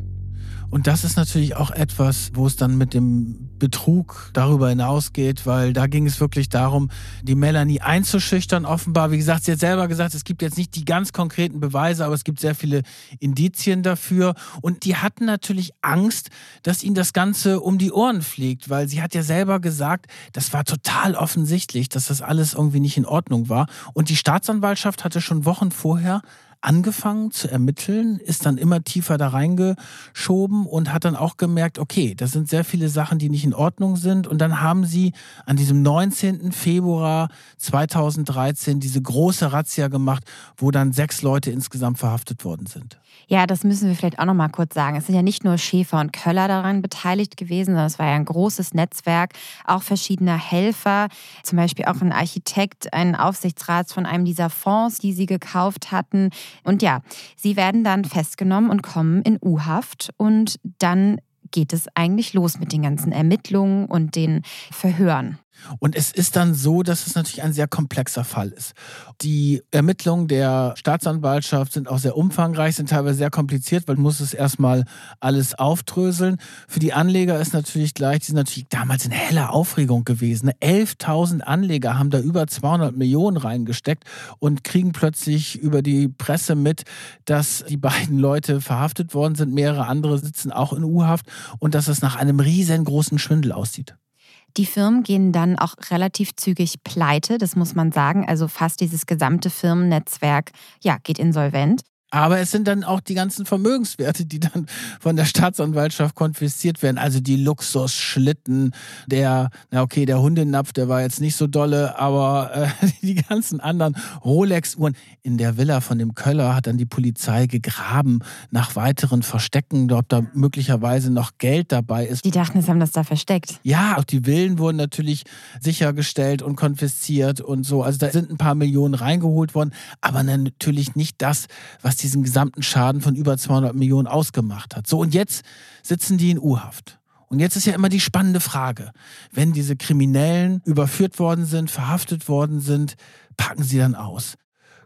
Und das ist natürlich auch etwas, wo es dann mit dem Betrug darüber hinausgeht, weil da ging es wirklich darum, die Melanie einzuschüchtern. Offenbar, wie gesagt, sie hat selber gesagt, es gibt jetzt nicht die ganz konkreten Beweise, aber es gibt sehr viele Indizien dafür. Und die hatten natürlich Angst, dass ihnen das Ganze um die Ohren fliegt, weil sie hat ja selber gesagt, das war total offensichtlich, dass das alles irgendwie nicht in Ordnung war. Und die Staatsanwaltschaft hatte schon Wochen vorher angefangen zu ermitteln, ist dann immer tiefer da reingeschoben und hat dann auch gemerkt, okay, das sind sehr viele Sachen, die nicht in Ordnung sind. Und dann haben sie an diesem 19. Februar 2013 diese große Razzia gemacht, wo dann sechs Leute insgesamt verhaftet worden sind. Ja, das müssen wir vielleicht auch noch mal kurz sagen. Es sind ja nicht nur Schäfer und Köller daran beteiligt gewesen, sondern es war ja ein großes Netzwerk, auch verschiedener Helfer, zum Beispiel auch ein Architekt, ein Aufsichtsrat von einem dieser Fonds, die sie gekauft hatten. Und ja, sie werden dann festgenommen und kommen in U-Haft und dann geht es eigentlich los mit den ganzen Ermittlungen und den Verhören. Und es ist dann so, dass es natürlich ein sehr komplexer Fall ist. Die Ermittlungen der Staatsanwaltschaft sind auch sehr umfangreich, sind teilweise sehr kompliziert, weil man muss es erstmal alles aufdröseln. Für die Anleger ist natürlich gleich, die sind natürlich damals in heller Aufregung gewesen. 11.000 Anleger haben da über 200 Millionen reingesteckt und kriegen plötzlich über die Presse mit, dass die beiden Leute verhaftet worden sind. Mehrere andere sitzen auch in U-Haft und dass es nach einem riesengroßen Schwindel aussieht. Die Firmen gehen dann auch relativ zügig pleite, das muss man sagen. Also fast dieses gesamte Firmennetzwerk ja, geht insolvent. Aber es sind dann auch die ganzen Vermögenswerte, die dann von der Staatsanwaltschaft konfisziert werden. Also die Luxusschlitten, der, na okay, der Hundenapf, der war jetzt nicht so dolle, aber äh, (laughs) die ganzen anderen Rolex-Uhren. In der Villa von dem Köller hat dann die Polizei gegraben nach weiteren Verstecken, ob da möglicherweise noch Geld dabei ist. Die dachten, sie haben das da versteckt. Ja, auch die Villen wurden natürlich sichergestellt und konfisziert und so. Also da sind ein paar Millionen reingeholt worden, aber natürlich nicht das, was diesen gesamten Schaden von über 200 Millionen ausgemacht hat. So, und jetzt sitzen die in U-Haft. Und jetzt ist ja immer die spannende Frage, wenn diese Kriminellen überführt worden sind, verhaftet worden sind, packen sie dann aus.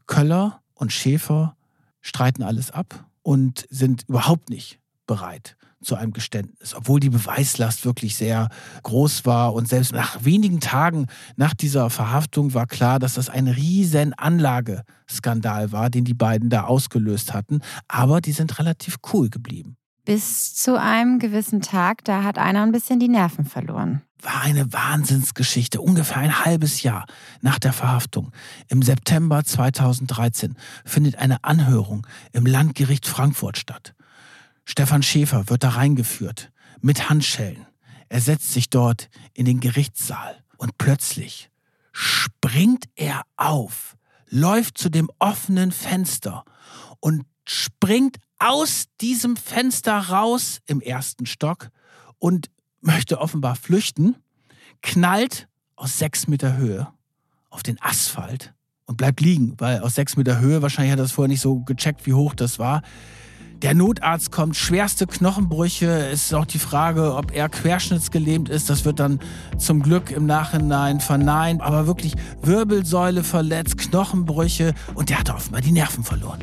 Köller und Schäfer streiten alles ab und sind überhaupt nicht bereit zu einem Geständnis, obwohl die Beweislast wirklich sehr groß war und selbst nach wenigen Tagen nach dieser Verhaftung war klar, dass das ein riesen Anlageskandal war, den die beiden da ausgelöst hatten, aber die sind relativ cool geblieben. Bis zu einem gewissen Tag, da hat einer ein bisschen die Nerven verloren. War eine Wahnsinnsgeschichte. Ungefähr ein halbes Jahr nach der Verhaftung. Im September 2013 findet eine Anhörung im Landgericht Frankfurt statt. Stefan Schäfer wird da reingeführt mit Handschellen. Er setzt sich dort in den Gerichtssaal und plötzlich springt er auf, läuft zu dem offenen Fenster und springt aus diesem Fenster raus im ersten Stock und möchte offenbar flüchten, knallt aus sechs Meter Höhe auf den Asphalt und bleibt liegen, weil aus sechs Meter Höhe, wahrscheinlich hat er das vorher nicht so gecheckt, wie hoch das war. Der Notarzt kommt, schwerste Knochenbrüche. Es ist auch die Frage, ob er querschnittsgelähmt ist. Das wird dann zum Glück im Nachhinein verneint. Aber wirklich Wirbelsäule verletzt, Knochenbrüche und der hat offenbar die Nerven verloren.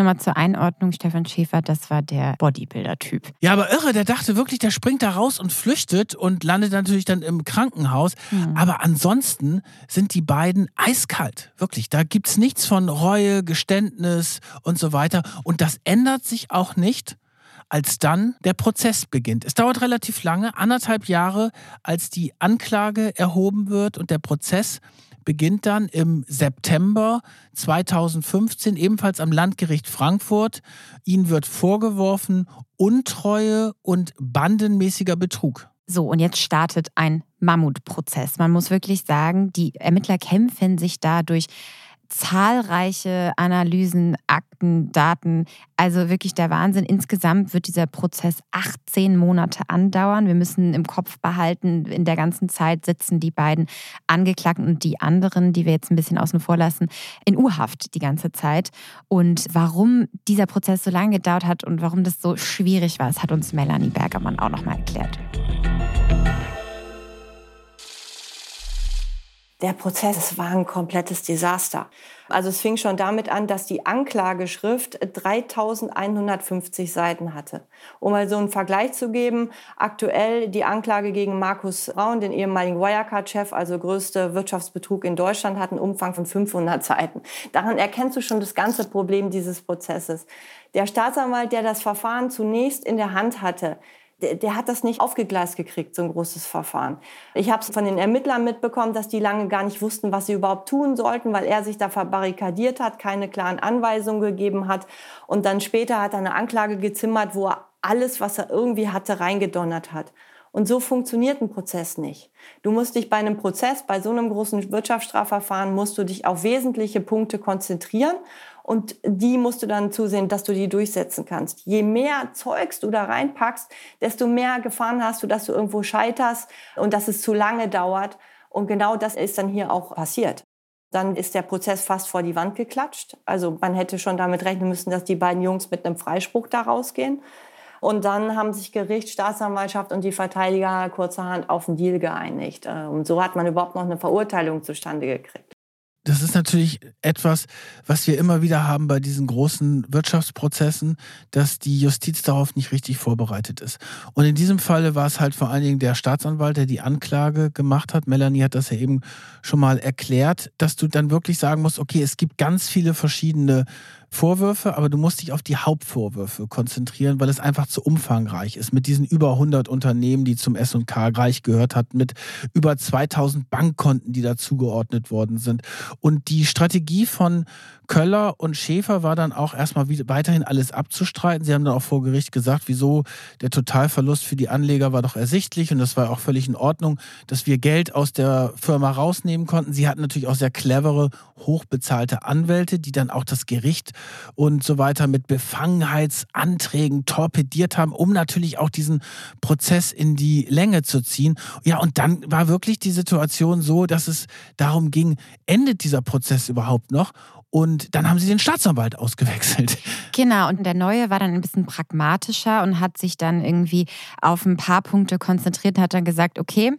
Nochmal zur Einordnung, Stefan Schäfer, das war der Bodybuilder-Typ. Ja, aber irre, der dachte wirklich, der springt da raus und flüchtet und landet natürlich dann im Krankenhaus. Mhm. Aber ansonsten sind die beiden eiskalt. Wirklich, da gibt es nichts von Reue, Geständnis und so weiter. Und das ändert sich auch nicht als dann der Prozess beginnt. Es dauert relativ lange, anderthalb Jahre, als die Anklage erhoben wird und der Prozess beginnt dann im September 2015 ebenfalls am Landgericht Frankfurt. Ihnen wird vorgeworfen Untreue und bandenmäßiger Betrug. So, und jetzt startet ein Mammutprozess. Man muss wirklich sagen, die Ermittler kämpfen sich da durch zahlreiche Analysen, Akten, Daten. Also wirklich der Wahnsinn. Insgesamt wird dieser Prozess 18 Monate andauern. Wir müssen im Kopf behalten, in der ganzen Zeit sitzen die beiden Angeklagten und die anderen, die wir jetzt ein bisschen außen vor lassen, in U-Haft die ganze Zeit. Und warum dieser Prozess so lange gedauert hat und warum das so schwierig war, das hat uns Melanie Bergermann auch nochmal erklärt. Der Prozess war ein komplettes Desaster. Also es fing schon damit an, dass die Anklageschrift 3150 Seiten hatte. Um mal so einen Vergleich zu geben, aktuell die Anklage gegen Markus Raun, den ehemaligen Wirecard-Chef, also größte Wirtschaftsbetrug in Deutschland, hat einen Umfang von 500 Seiten. Daran erkennst du schon das ganze Problem dieses Prozesses. Der Staatsanwalt, der das Verfahren zunächst in der Hand hatte, der, hat das nicht aufgegleist gekriegt, so ein großes Verfahren. Ich habe es von den Ermittlern mitbekommen, dass die lange gar nicht wussten, was sie überhaupt tun sollten, weil er sich da verbarrikadiert hat, keine klaren Anweisungen gegeben hat. Und dann später hat er eine Anklage gezimmert, wo er alles, was er irgendwie hatte, reingedonnert hat. Und so funktioniert ein Prozess nicht. Du musst dich bei einem Prozess, bei so einem großen Wirtschaftsstrafverfahren, musst du dich auf wesentliche Punkte konzentrieren und die musst du dann zusehen, dass du die durchsetzen kannst. Je mehr Zeugs du da reinpackst, desto mehr Gefahren hast du, dass du irgendwo scheiterst und dass es zu lange dauert. Und genau das ist dann hier auch passiert. Dann ist der Prozess fast vor die Wand geklatscht. Also man hätte schon damit rechnen müssen, dass die beiden Jungs mit einem Freispruch da rausgehen. Und dann haben sich Gericht, Staatsanwaltschaft und die Verteidiger kurzerhand auf einen Deal geeinigt. Und so hat man überhaupt noch eine Verurteilung zustande gekriegt das ist natürlich etwas, was wir immer wieder haben bei diesen großen Wirtschaftsprozessen, dass die Justiz darauf nicht richtig vorbereitet ist. Und in diesem Falle war es halt vor allen Dingen der Staatsanwalt, der die Anklage gemacht hat. Melanie hat das ja eben schon mal erklärt, dass du dann wirklich sagen musst, okay, es gibt ganz viele verschiedene Vorwürfe, aber du musst dich auf die Hauptvorwürfe konzentrieren, weil es einfach zu umfangreich ist. Mit diesen über 100 Unternehmen, die zum S&K Reich gehört hatten, mit über 2000 Bankkonten, die dazugeordnet worden sind. Und die Strategie von Köller und Schäfer war dann auch erstmal weiterhin alles abzustreiten. Sie haben dann auch vor Gericht gesagt, wieso der Totalverlust für die Anleger war doch ersichtlich und das war auch völlig in Ordnung, dass wir Geld aus der Firma rausnehmen konnten. Sie hatten natürlich auch sehr clevere, hochbezahlte Anwälte, die dann auch das Gericht und so weiter mit Befangenheitsanträgen torpediert haben, um natürlich auch diesen Prozess in die Länge zu ziehen. Ja, und dann war wirklich die Situation so, dass es darum ging, endet dieser Prozess überhaupt noch? Und dann haben sie den Staatsanwalt ausgewechselt. Genau, und der neue war dann ein bisschen pragmatischer und hat sich dann irgendwie auf ein paar Punkte konzentriert und hat dann gesagt, okay,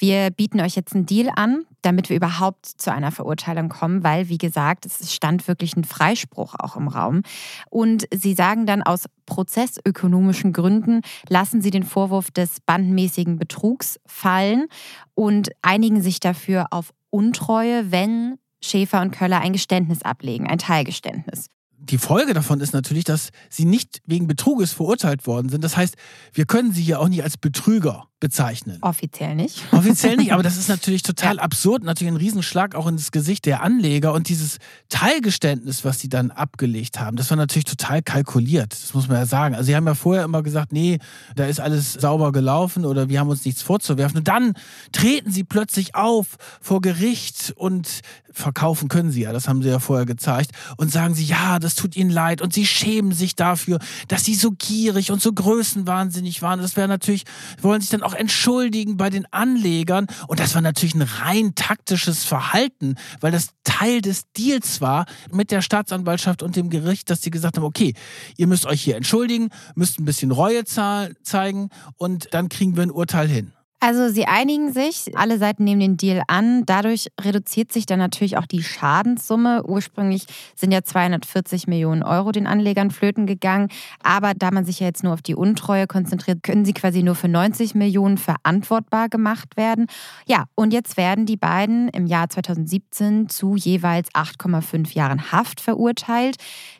wir bieten euch jetzt einen Deal an, damit wir überhaupt zu einer Verurteilung kommen, weil, wie gesagt, es stand wirklich ein Freispruch auch im Raum. Und sie sagen dann, aus prozessökonomischen Gründen lassen sie den Vorwurf des bandmäßigen Betrugs fallen und einigen sich dafür auf Untreue, wenn Schäfer und Köller ein Geständnis ablegen, ein Teilgeständnis. Die Folge davon ist natürlich, dass sie nicht wegen Betruges verurteilt worden sind. Das heißt, wir können sie hier auch nicht als Betrüger bezeichnen. Offiziell nicht. (laughs) Offiziell nicht, aber das ist (laughs) natürlich total ja. absurd, natürlich ein Riesenschlag auch ins Gesicht der Anleger und dieses Teilgeständnis, was sie dann abgelegt haben, das war natürlich total kalkuliert, das muss man ja sagen. Also sie haben ja vorher immer gesagt, nee, da ist alles sauber gelaufen oder wir haben uns nichts vorzuwerfen und dann treten sie plötzlich auf vor Gericht und verkaufen können sie ja, das haben sie ja vorher gezeigt und sagen sie, ja, das tut ihnen leid und sie schämen sich dafür, dass sie so gierig und so größenwahnsinnig waren. Das wäre natürlich, wollen sich dann auch entschuldigen bei den Anlegern. Und das war natürlich ein rein taktisches Verhalten, weil das Teil des Deals war mit der Staatsanwaltschaft und dem Gericht, dass sie gesagt haben, okay, ihr müsst euch hier entschuldigen, müsst ein bisschen Reue zeigen und dann kriegen wir ein Urteil hin. Also sie einigen sich, alle Seiten nehmen den Deal an. Dadurch reduziert sich dann natürlich auch die Schadenssumme. Ursprünglich sind ja 240 Millionen Euro den Anlegern flöten gegangen. Aber da man sich ja jetzt nur auf die Untreue konzentriert, können sie quasi nur für 90 Millionen verantwortbar gemacht werden. Ja, und jetzt werden die beiden im Jahr 2017 zu jeweils 8,5 Jahren Haft verurteilt.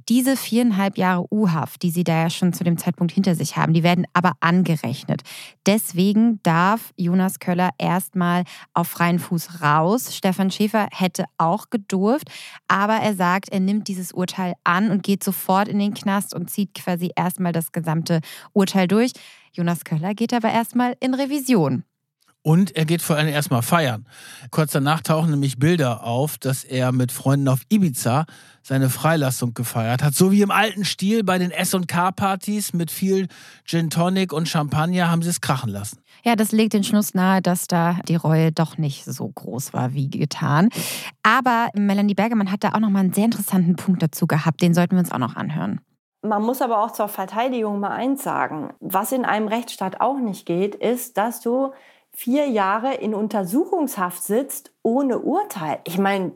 Diese viereinhalb Jahre U-Haft, die sie da ja schon zu dem Zeitpunkt hinter sich haben, die werden aber angerechnet. Deswegen darf Jonas Köller erstmal auf freien Fuß raus. Stefan Schäfer hätte auch gedurft, aber er sagt, er nimmt dieses Urteil an und geht sofort in den Knast und zieht quasi erstmal das gesamte Urteil durch. Jonas Köller geht aber erstmal in Revision. Und er geht vor allem erstmal feiern. Kurz danach tauchen nämlich Bilder auf, dass er mit Freunden auf Ibiza seine Freilassung gefeiert hat. So wie im alten Stil bei den S&K-Partys mit viel Gin Tonic und Champagner haben sie es krachen lassen. Ja, das legt den Schluss nahe, dass da die Reue doch nicht so groß war wie getan. Aber Melanie Bergermann hat da auch noch mal einen sehr interessanten Punkt dazu gehabt. Den sollten wir uns auch noch anhören. Man muss aber auch zur Verteidigung mal eins sagen. Was in einem Rechtsstaat auch nicht geht, ist, dass du vier Jahre in Untersuchungshaft sitzt ohne Urteil. Ich meine,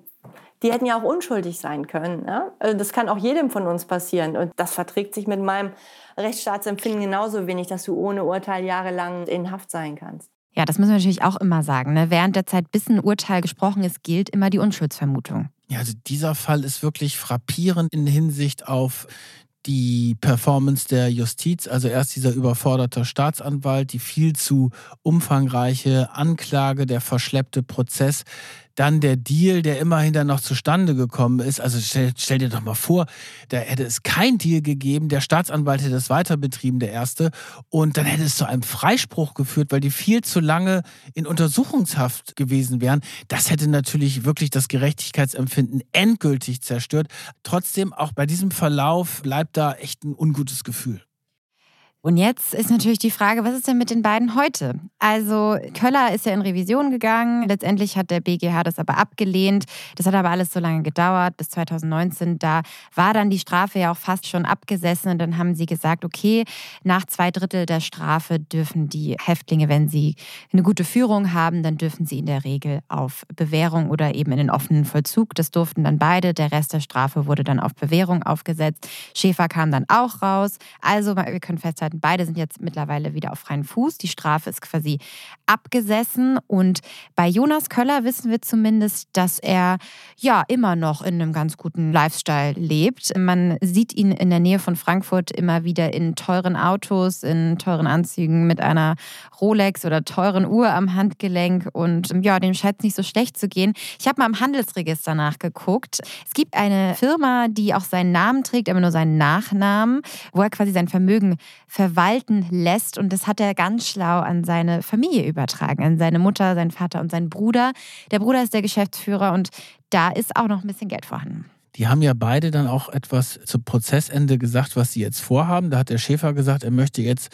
die hätten ja auch unschuldig sein können. Ja? Also das kann auch jedem von uns passieren. Und das verträgt sich mit meinem Rechtsstaatsempfinden genauso wenig, dass du ohne Urteil jahrelang in Haft sein kannst. Ja, das müssen wir natürlich auch immer sagen. Ne? Während der Zeit, bis ein Urteil gesprochen ist, gilt immer die Unschuldsvermutung. Ja, also dieser Fall ist wirklich frappierend in Hinsicht auf die Performance der Justiz, also erst dieser überforderte Staatsanwalt, die viel zu umfangreiche Anklage, der verschleppte Prozess, dann der Deal, der immerhin dann noch zustande gekommen ist. Also stell, stell, dir doch mal vor, da hätte es kein Deal gegeben, der Staatsanwalt hätte es weiter betrieben, der erste, und dann hätte es zu einem Freispruch geführt, weil die viel zu lange in Untersuchungshaft gewesen wären. Das hätte natürlich wirklich das Gerechtigkeitsempfinden endgültig zerstört. Trotzdem, auch bei diesem Verlauf bleibt da echt ein ungutes Gefühl. Und jetzt ist natürlich die Frage, was ist denn mit den beiden heute? Also Köller ist ja in Revision gegangen. Letztendlich hat der BGH das aber abgelehnt. Das hat aber alles so lange gedauert, bis 2019. Da war dann die Strafe ja auch fast schon abgesessen. Und dann haben sie gesagt, okay, nach zwei Drittel der Strafe dürfen die Häftlinge, wenn sie eine gute Führung haben, dann dürfen sie in der Regel auf Bewährung oder eben in den offenen Vollzug. Das durften dann beide. Der Rest der Strafe wurde dann auf Bewährung aufgesetzt. Schäfer kam dann auch raus. Also wir können festhalten, werden. Beide sind jetzt mittlerweile wieder auf freien Fuß. Die Strafe ist quasi abgesessen. Und bei Jonas Köller wissen wir zumindest, dass er ja immer noch in einem ganz guten Lifestyle lebt. Man sieht ihn in der Nähe von Frankfurt immer wieder in teuren Autos, in teuren Anzügen mit einer Rolex oder teuren Uhr am Handgelenk. Und ja, dem scheint es nicht so schlecht zu gehen. Ich habe mal im Handelsregister nachgeguckt. Es gibt eine Firma, die auch seinen Namen trägt, aber nur seinen Nachnamen, wo er quasi sein Vermögen verwalten lässt. Und das hat er ganz schlau an seine Familie übertragen, an seine Mutter, seinen Vater und seinen Bruder. Der Bruder ist der Geschäftsführer und da ist auch noch ein bisschen Geld vorhanden. Die haben ja beide dann auch etwas zum Prozessende gesagt, was sie jetzt vorhaben. Da hat der Schäfer gesagt, er möchte jetzt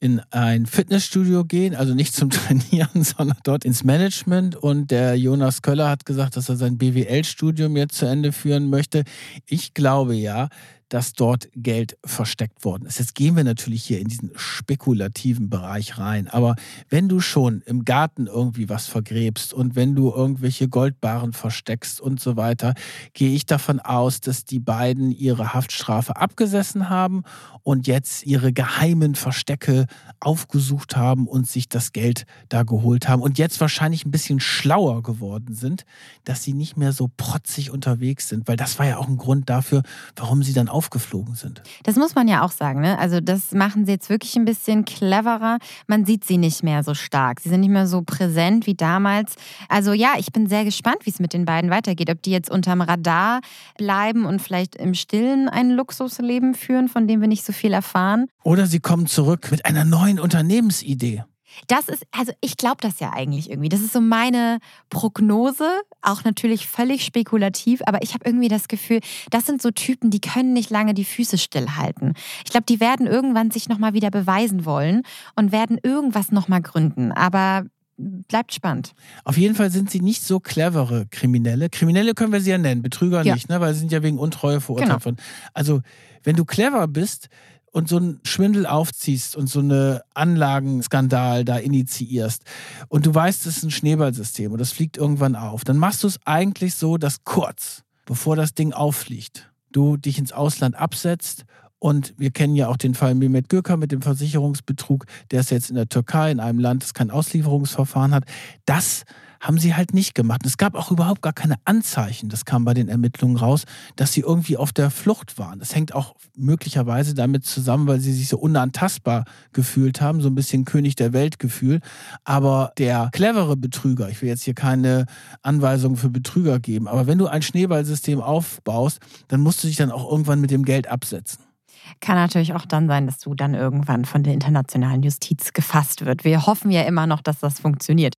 in ein Fitnessstudio gehen, also nicht zum (laughs) Trainieren, sondern dort ins Management. Und der Jonas Köller hat gesagt, dass er sein BWL-Studium jetzt zu Ende führen möchte. Ich glaube ja, dass dort Geld versteckt worden ist. Jetzt gehen wir natürlich hier in diesen spekulativen Bereich rein. Aber wenn du schon im Garten irgendwie was vergräbst und wenn du irgendwelche Goldbarren versteckst und so weiter, gehe ich davon aus, dass die beiden ihre Haftstrafe abgesessen haben und jetzt ihre geheimen Verstecke aufgesucht haben und sich das Geld da geholt haben und jetzt wahrscheinlich ein bisschen schlauer geworden sind, dass sie nicht mehr so protzig unterwegs sind, weil das war ja auch ein Grund dafür, warum sie dann auf aufgeflogen sind. Das muss man ja auch sagen. Ne? Also das machen sie jetzt wirklich ein bisschen cleverer. Man sieht sie nicht mehr so stark. Sie sind nicht mehr so präsent wie damals. Also ja, ich bin sehr gespannt, wie es mit den beiden weitergeht. Ob die jetzt unterm Radar bleiben und vielleicht im Stillen ein Luxusleben führen, von dem wir nicht so viel erfahren. Oder sie kommen zurück mit einer neuen Unternehmensidee. Das ist, also ich glaube das ja eigentlich irgendwie. Das ist so meine Prognose, auch natürlich völlig spekulativ, aber ich habe irgendwie das Gefühl, das sind so Typen, die können nicht lange die Füße stillhalten. Ich glaube, die werden irgendwann sich nochmal wieder beweisen wollen und werden irgendwas nochmal gründen. Aber bleibt spannend. Auf jeden Fall sind sie nicht so clevere Kriminelle. Kriminelle können wir sie ja nennen, Betrüger ja. nicht, ne? weil sie sind ja wegen Untreue verurteilt genau. worden. Also, wenn du clever bist, und so einen Schwindel aufziehst und so eine Anlagenskandal da initiierst und du weißt, es ist ein Schneeballsystem und das fliegt irgendwann auf, dann machst du es eigentlich so, dass kurz bevor das Ding auffliegt, du dich ins Ausland absetzt und wir kennen ja auch den Fall Mehmet Göker mit dem Versicherungsbetrug, der ist jetzt in der Türkei, in einem Land, das kein Auslieferungsverfahren hat. Das haben sie halt nicht gemacht. es gab auch überhaupt gar keine Anzeichen, das kam bei den Ermittlungen raus, dass sie irgendwie auf der Flucht waren. Das hängt auch möglicherweise damit zusammen, weil sie sich so unantastbar gefühlt haben, so ein bisschen König der Welt Gefühl. Aber der clevere Betrüger, ich will jetzt hier keine Anweisungen für Betrüger geben, aber wenn du ein Schneeballsystem aufbaust, dann musst du dich dann auch irgendwann mit dem Geld absetzen. Kann natürlich auch dann sein, dass du dann irgendwann von der internationalen Justiz gefasst wird. Wir hoffen ja immer noch, dass das funktioniert.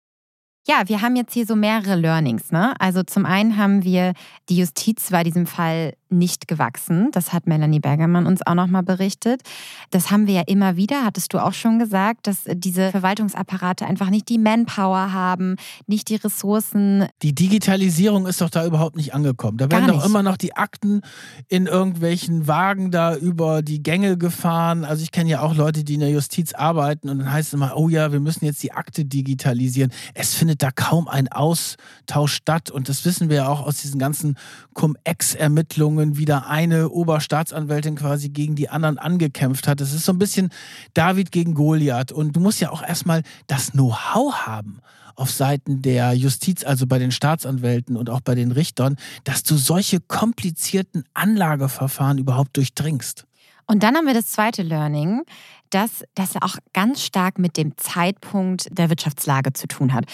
Ja, wir haben jetzt hier so mehrere Learnings. Ne? Also zum einen haben wir, die Justiz war diesem Fall nicht gewachsen. Das hat Melanie Bergermann uns auch nochmal berichtet. Das haben wir ja immer wieder, hattest du auch schon gesagt, dass diese Verwaltungsapparate einfach nicht die Manpower haben, nicht die Ressourcen. Die Digitalisierung ist doch da überhaupt nicht angekommen. Da werden doch immer noch die Akten in irgendwelchen Wagen da über die Gänge gefahren. Also ich kenne ja auch Leute, die in der Justiz arbeiten und dann heißt es immer, oh ja, wir müssen jetzt die Akte digitalisieren. Es findet da kaum ein Austausch statt und das wissen wir ja auch aus diesen ganzen Cum-Ex-Ermittlungen Verhandlungen wieder eine Oberstaatsanwältin quasi gegen die anderen angekämpft hat. Das ist so ein bisschen David gegen Goliath. Und du musst ja auch erstmal das Know-how haben auf Seiten der Justiz, also bei den Staatsanwälten und auch bei den Richtern, dass du solche komplizierten Anlageverfahren überhaupt durchdringst. Und dann haben wir das zweite Learning, dass das auch ganz stark mit dem Zeitpunkt der Wirtschaftslage zu tun hat.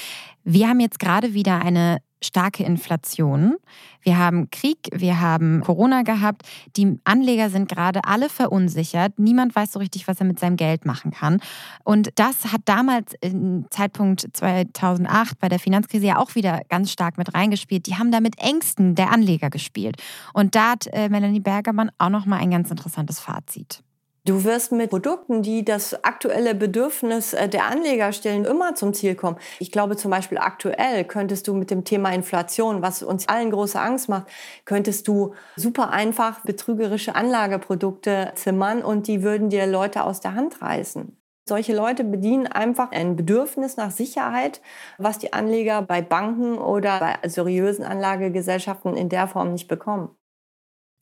Wir haben jetzt gerade wieder eine starke Inflation. Wir haben Krieg, wir haben Corona gehabt. Die Anleger sind gerade alle verunsichert. Niemand weiß so richtig, was er mit seinem Geld machen kann. Und das hat damals im Zeitpunkt 2008 bei der Finanzkrise ja auch wieder ganz stark mit reingespielt. Die haben da mit Ängsten der Anleger gespielt. Und da hat äh, Melanie Bergermann auch noch mal ein ganz interessantes Fazit. Du wirst mit Produkten, die das aktuelle Bedürfnis äh, der Anleger stellen, immer zum Ziel kommen. Ich glaube zum Beispiel aktuell könntest du mit dem Thema Inflation, was uns allen große Angst macht, könntest du super einfach betrügerische Anlageprodukte zimmern und die würden dir Leute aus der Hand reißen. Solche Leute bedienen einfach ein Bedürfnis nach Sicherheit, was die Anleger bei Banken oder bei seriösen Anlagegesellschaften in der Form nicht bekommen.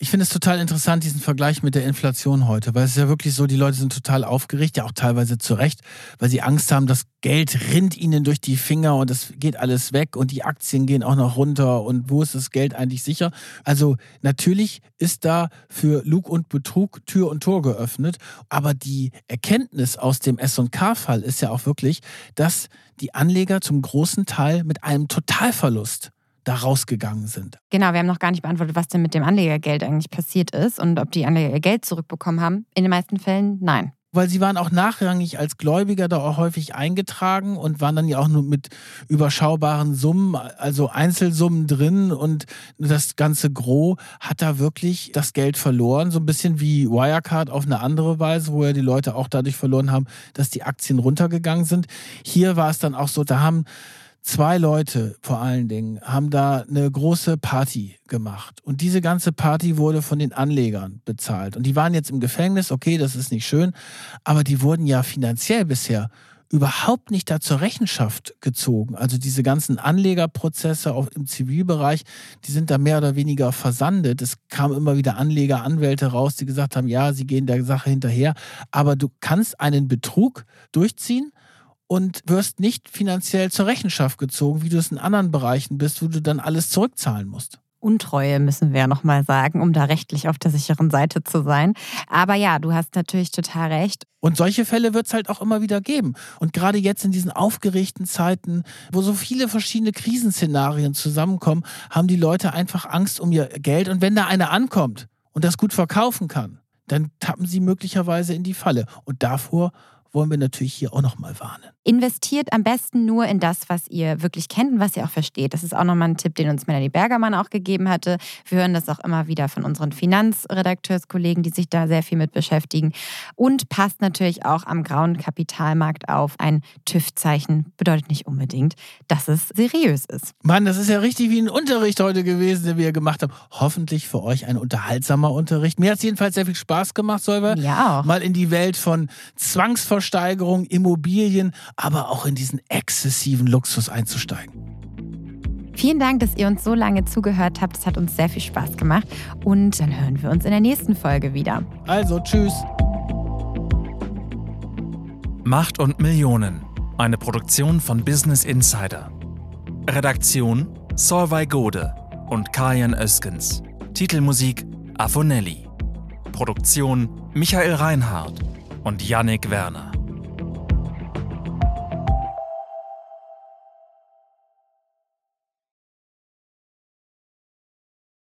Ich finde es total interessant, diesen Vergleich mit der Inflation heute, weil es ist ja wirklich so, die Leute sind total aufgeregt, ja auch teilweise zu Recht, weil sie Angst haben, das Geld rinnt ihnen durch die Finger und es geht alles weg und die Aktien gehen auch noch runter und wo ist das Geld eigentlich sicher? Also natürlich ist da für Lug und Betrug Tür und Tor geöffnet, aber die Erkenntnis aus dem S&K-Fall ist ja auch wirklich, dass die Anleger zum großen Teil mit einem Totalverlust da rausgegangen sind. Genau, wir haben noch gar nicht beantwortet, was denn mit dem Anlegergeld eigentlich passiert ist und ob die Anleger ihr Geld zurückbekommen haben. In den meisten Fällen nein. Weil sie waren auch nachrangig als Gläubiger da auch häufig eingetragen und waren dann ja auch nur mit überschaubaren Summen, also Einzelsummen drin und das ganze Gros hat da wirklich das Geld verloren. So ein bisschen wie Wirecard auf eine andere Weise, wo ja die Leute auch dadurch verloren haben, dass die Aktien runtergegangen sind. Hier war es dann auch so, da haben zwei Leute vor allen Dingen haben da eine große Party gemacht. Und diese ganze Party wurde von den Anlegern bezahlt. Und die waren jetzt im Gefängnis, okay, das ist nicht schön, aber die wurden ja finanziell bisher überhaupt nicht da zur Rechenschaft gezogen. Also diese ganzen Anlegerprozesse auch im Zivilbereich, die sind da mehr oder weniger versandet. Es kamen immer wieder Anleger, Anwälte raus, die gesagt haben, ja, sie gehen der Sache hinterher. Aber du kannst einen Betrug durchziehen und wirst nicht finanziell zur Rechenschaft gezogen, wie du es in anderen Bereichen bist, wo du dann alles zurückzahlen musst. Untreue müssen wir ja nochmal sagen, um da rechtlich auf der sicheren Seite zu sein. Aber ja, du hast natürlich total recht. Und solche Fälle wird es halt auch immer wieder geben. Und gerade jetzt in diesen aufgeregten Zeiten, wo so viele verschiedene Krisenszenarien zusammenkommen, haben die Leute einfach Angst um ihr Geld. Und wenn da einer ankommt und das gut verkaufen kann, dann tappen sie möglicherweise in die Falle. Und davor wollen wir natürlich hier auch nochmal warnen. Investiert am besten nur in das, was ihr wirklich kennt und was ihr auch versteht. Das ist auch nochmal ein Tipp, den uns Melanie Bergermann auch gegeben hatte. Wir hören das auch immer wieder von unseren Finanzredakteurskollegen, die sich da sehr viel mit beschäftigen. Und passt natürlich auch am grauen Kapitalmarkt auf. Ein TÜV-Zeichen bedeutet nicht unbedingt, dass es seriös ist. Mann, das ist ja richtig wie ein Unterricht heute gewesen, den wir gemacht haben. Hoffentlich für euch ein unterhaltsamer Unterricht. Mir hat es jedenfalls sehr viel Spaß gemacht, Solver. Ja auch. Mal in die Welt von Zwangsversteigerung, Immobilien, aber auch in diesen exzessiven Luxus einzusteigen. Vielen Dank, dass ihr uns so lange zugehört habt. Es hat uns sehr viel Spaß gemacht. Und dann hören wir uns in der nächsten Folge wieder. Also, tschüss. Macht und Millionen. Eine Produktion von Business Insider. Redaktion Solvay Gode und Kajan Öskens. Titelmusik Afonelli. Produktion Michael Reinhardt und Yannick Werner.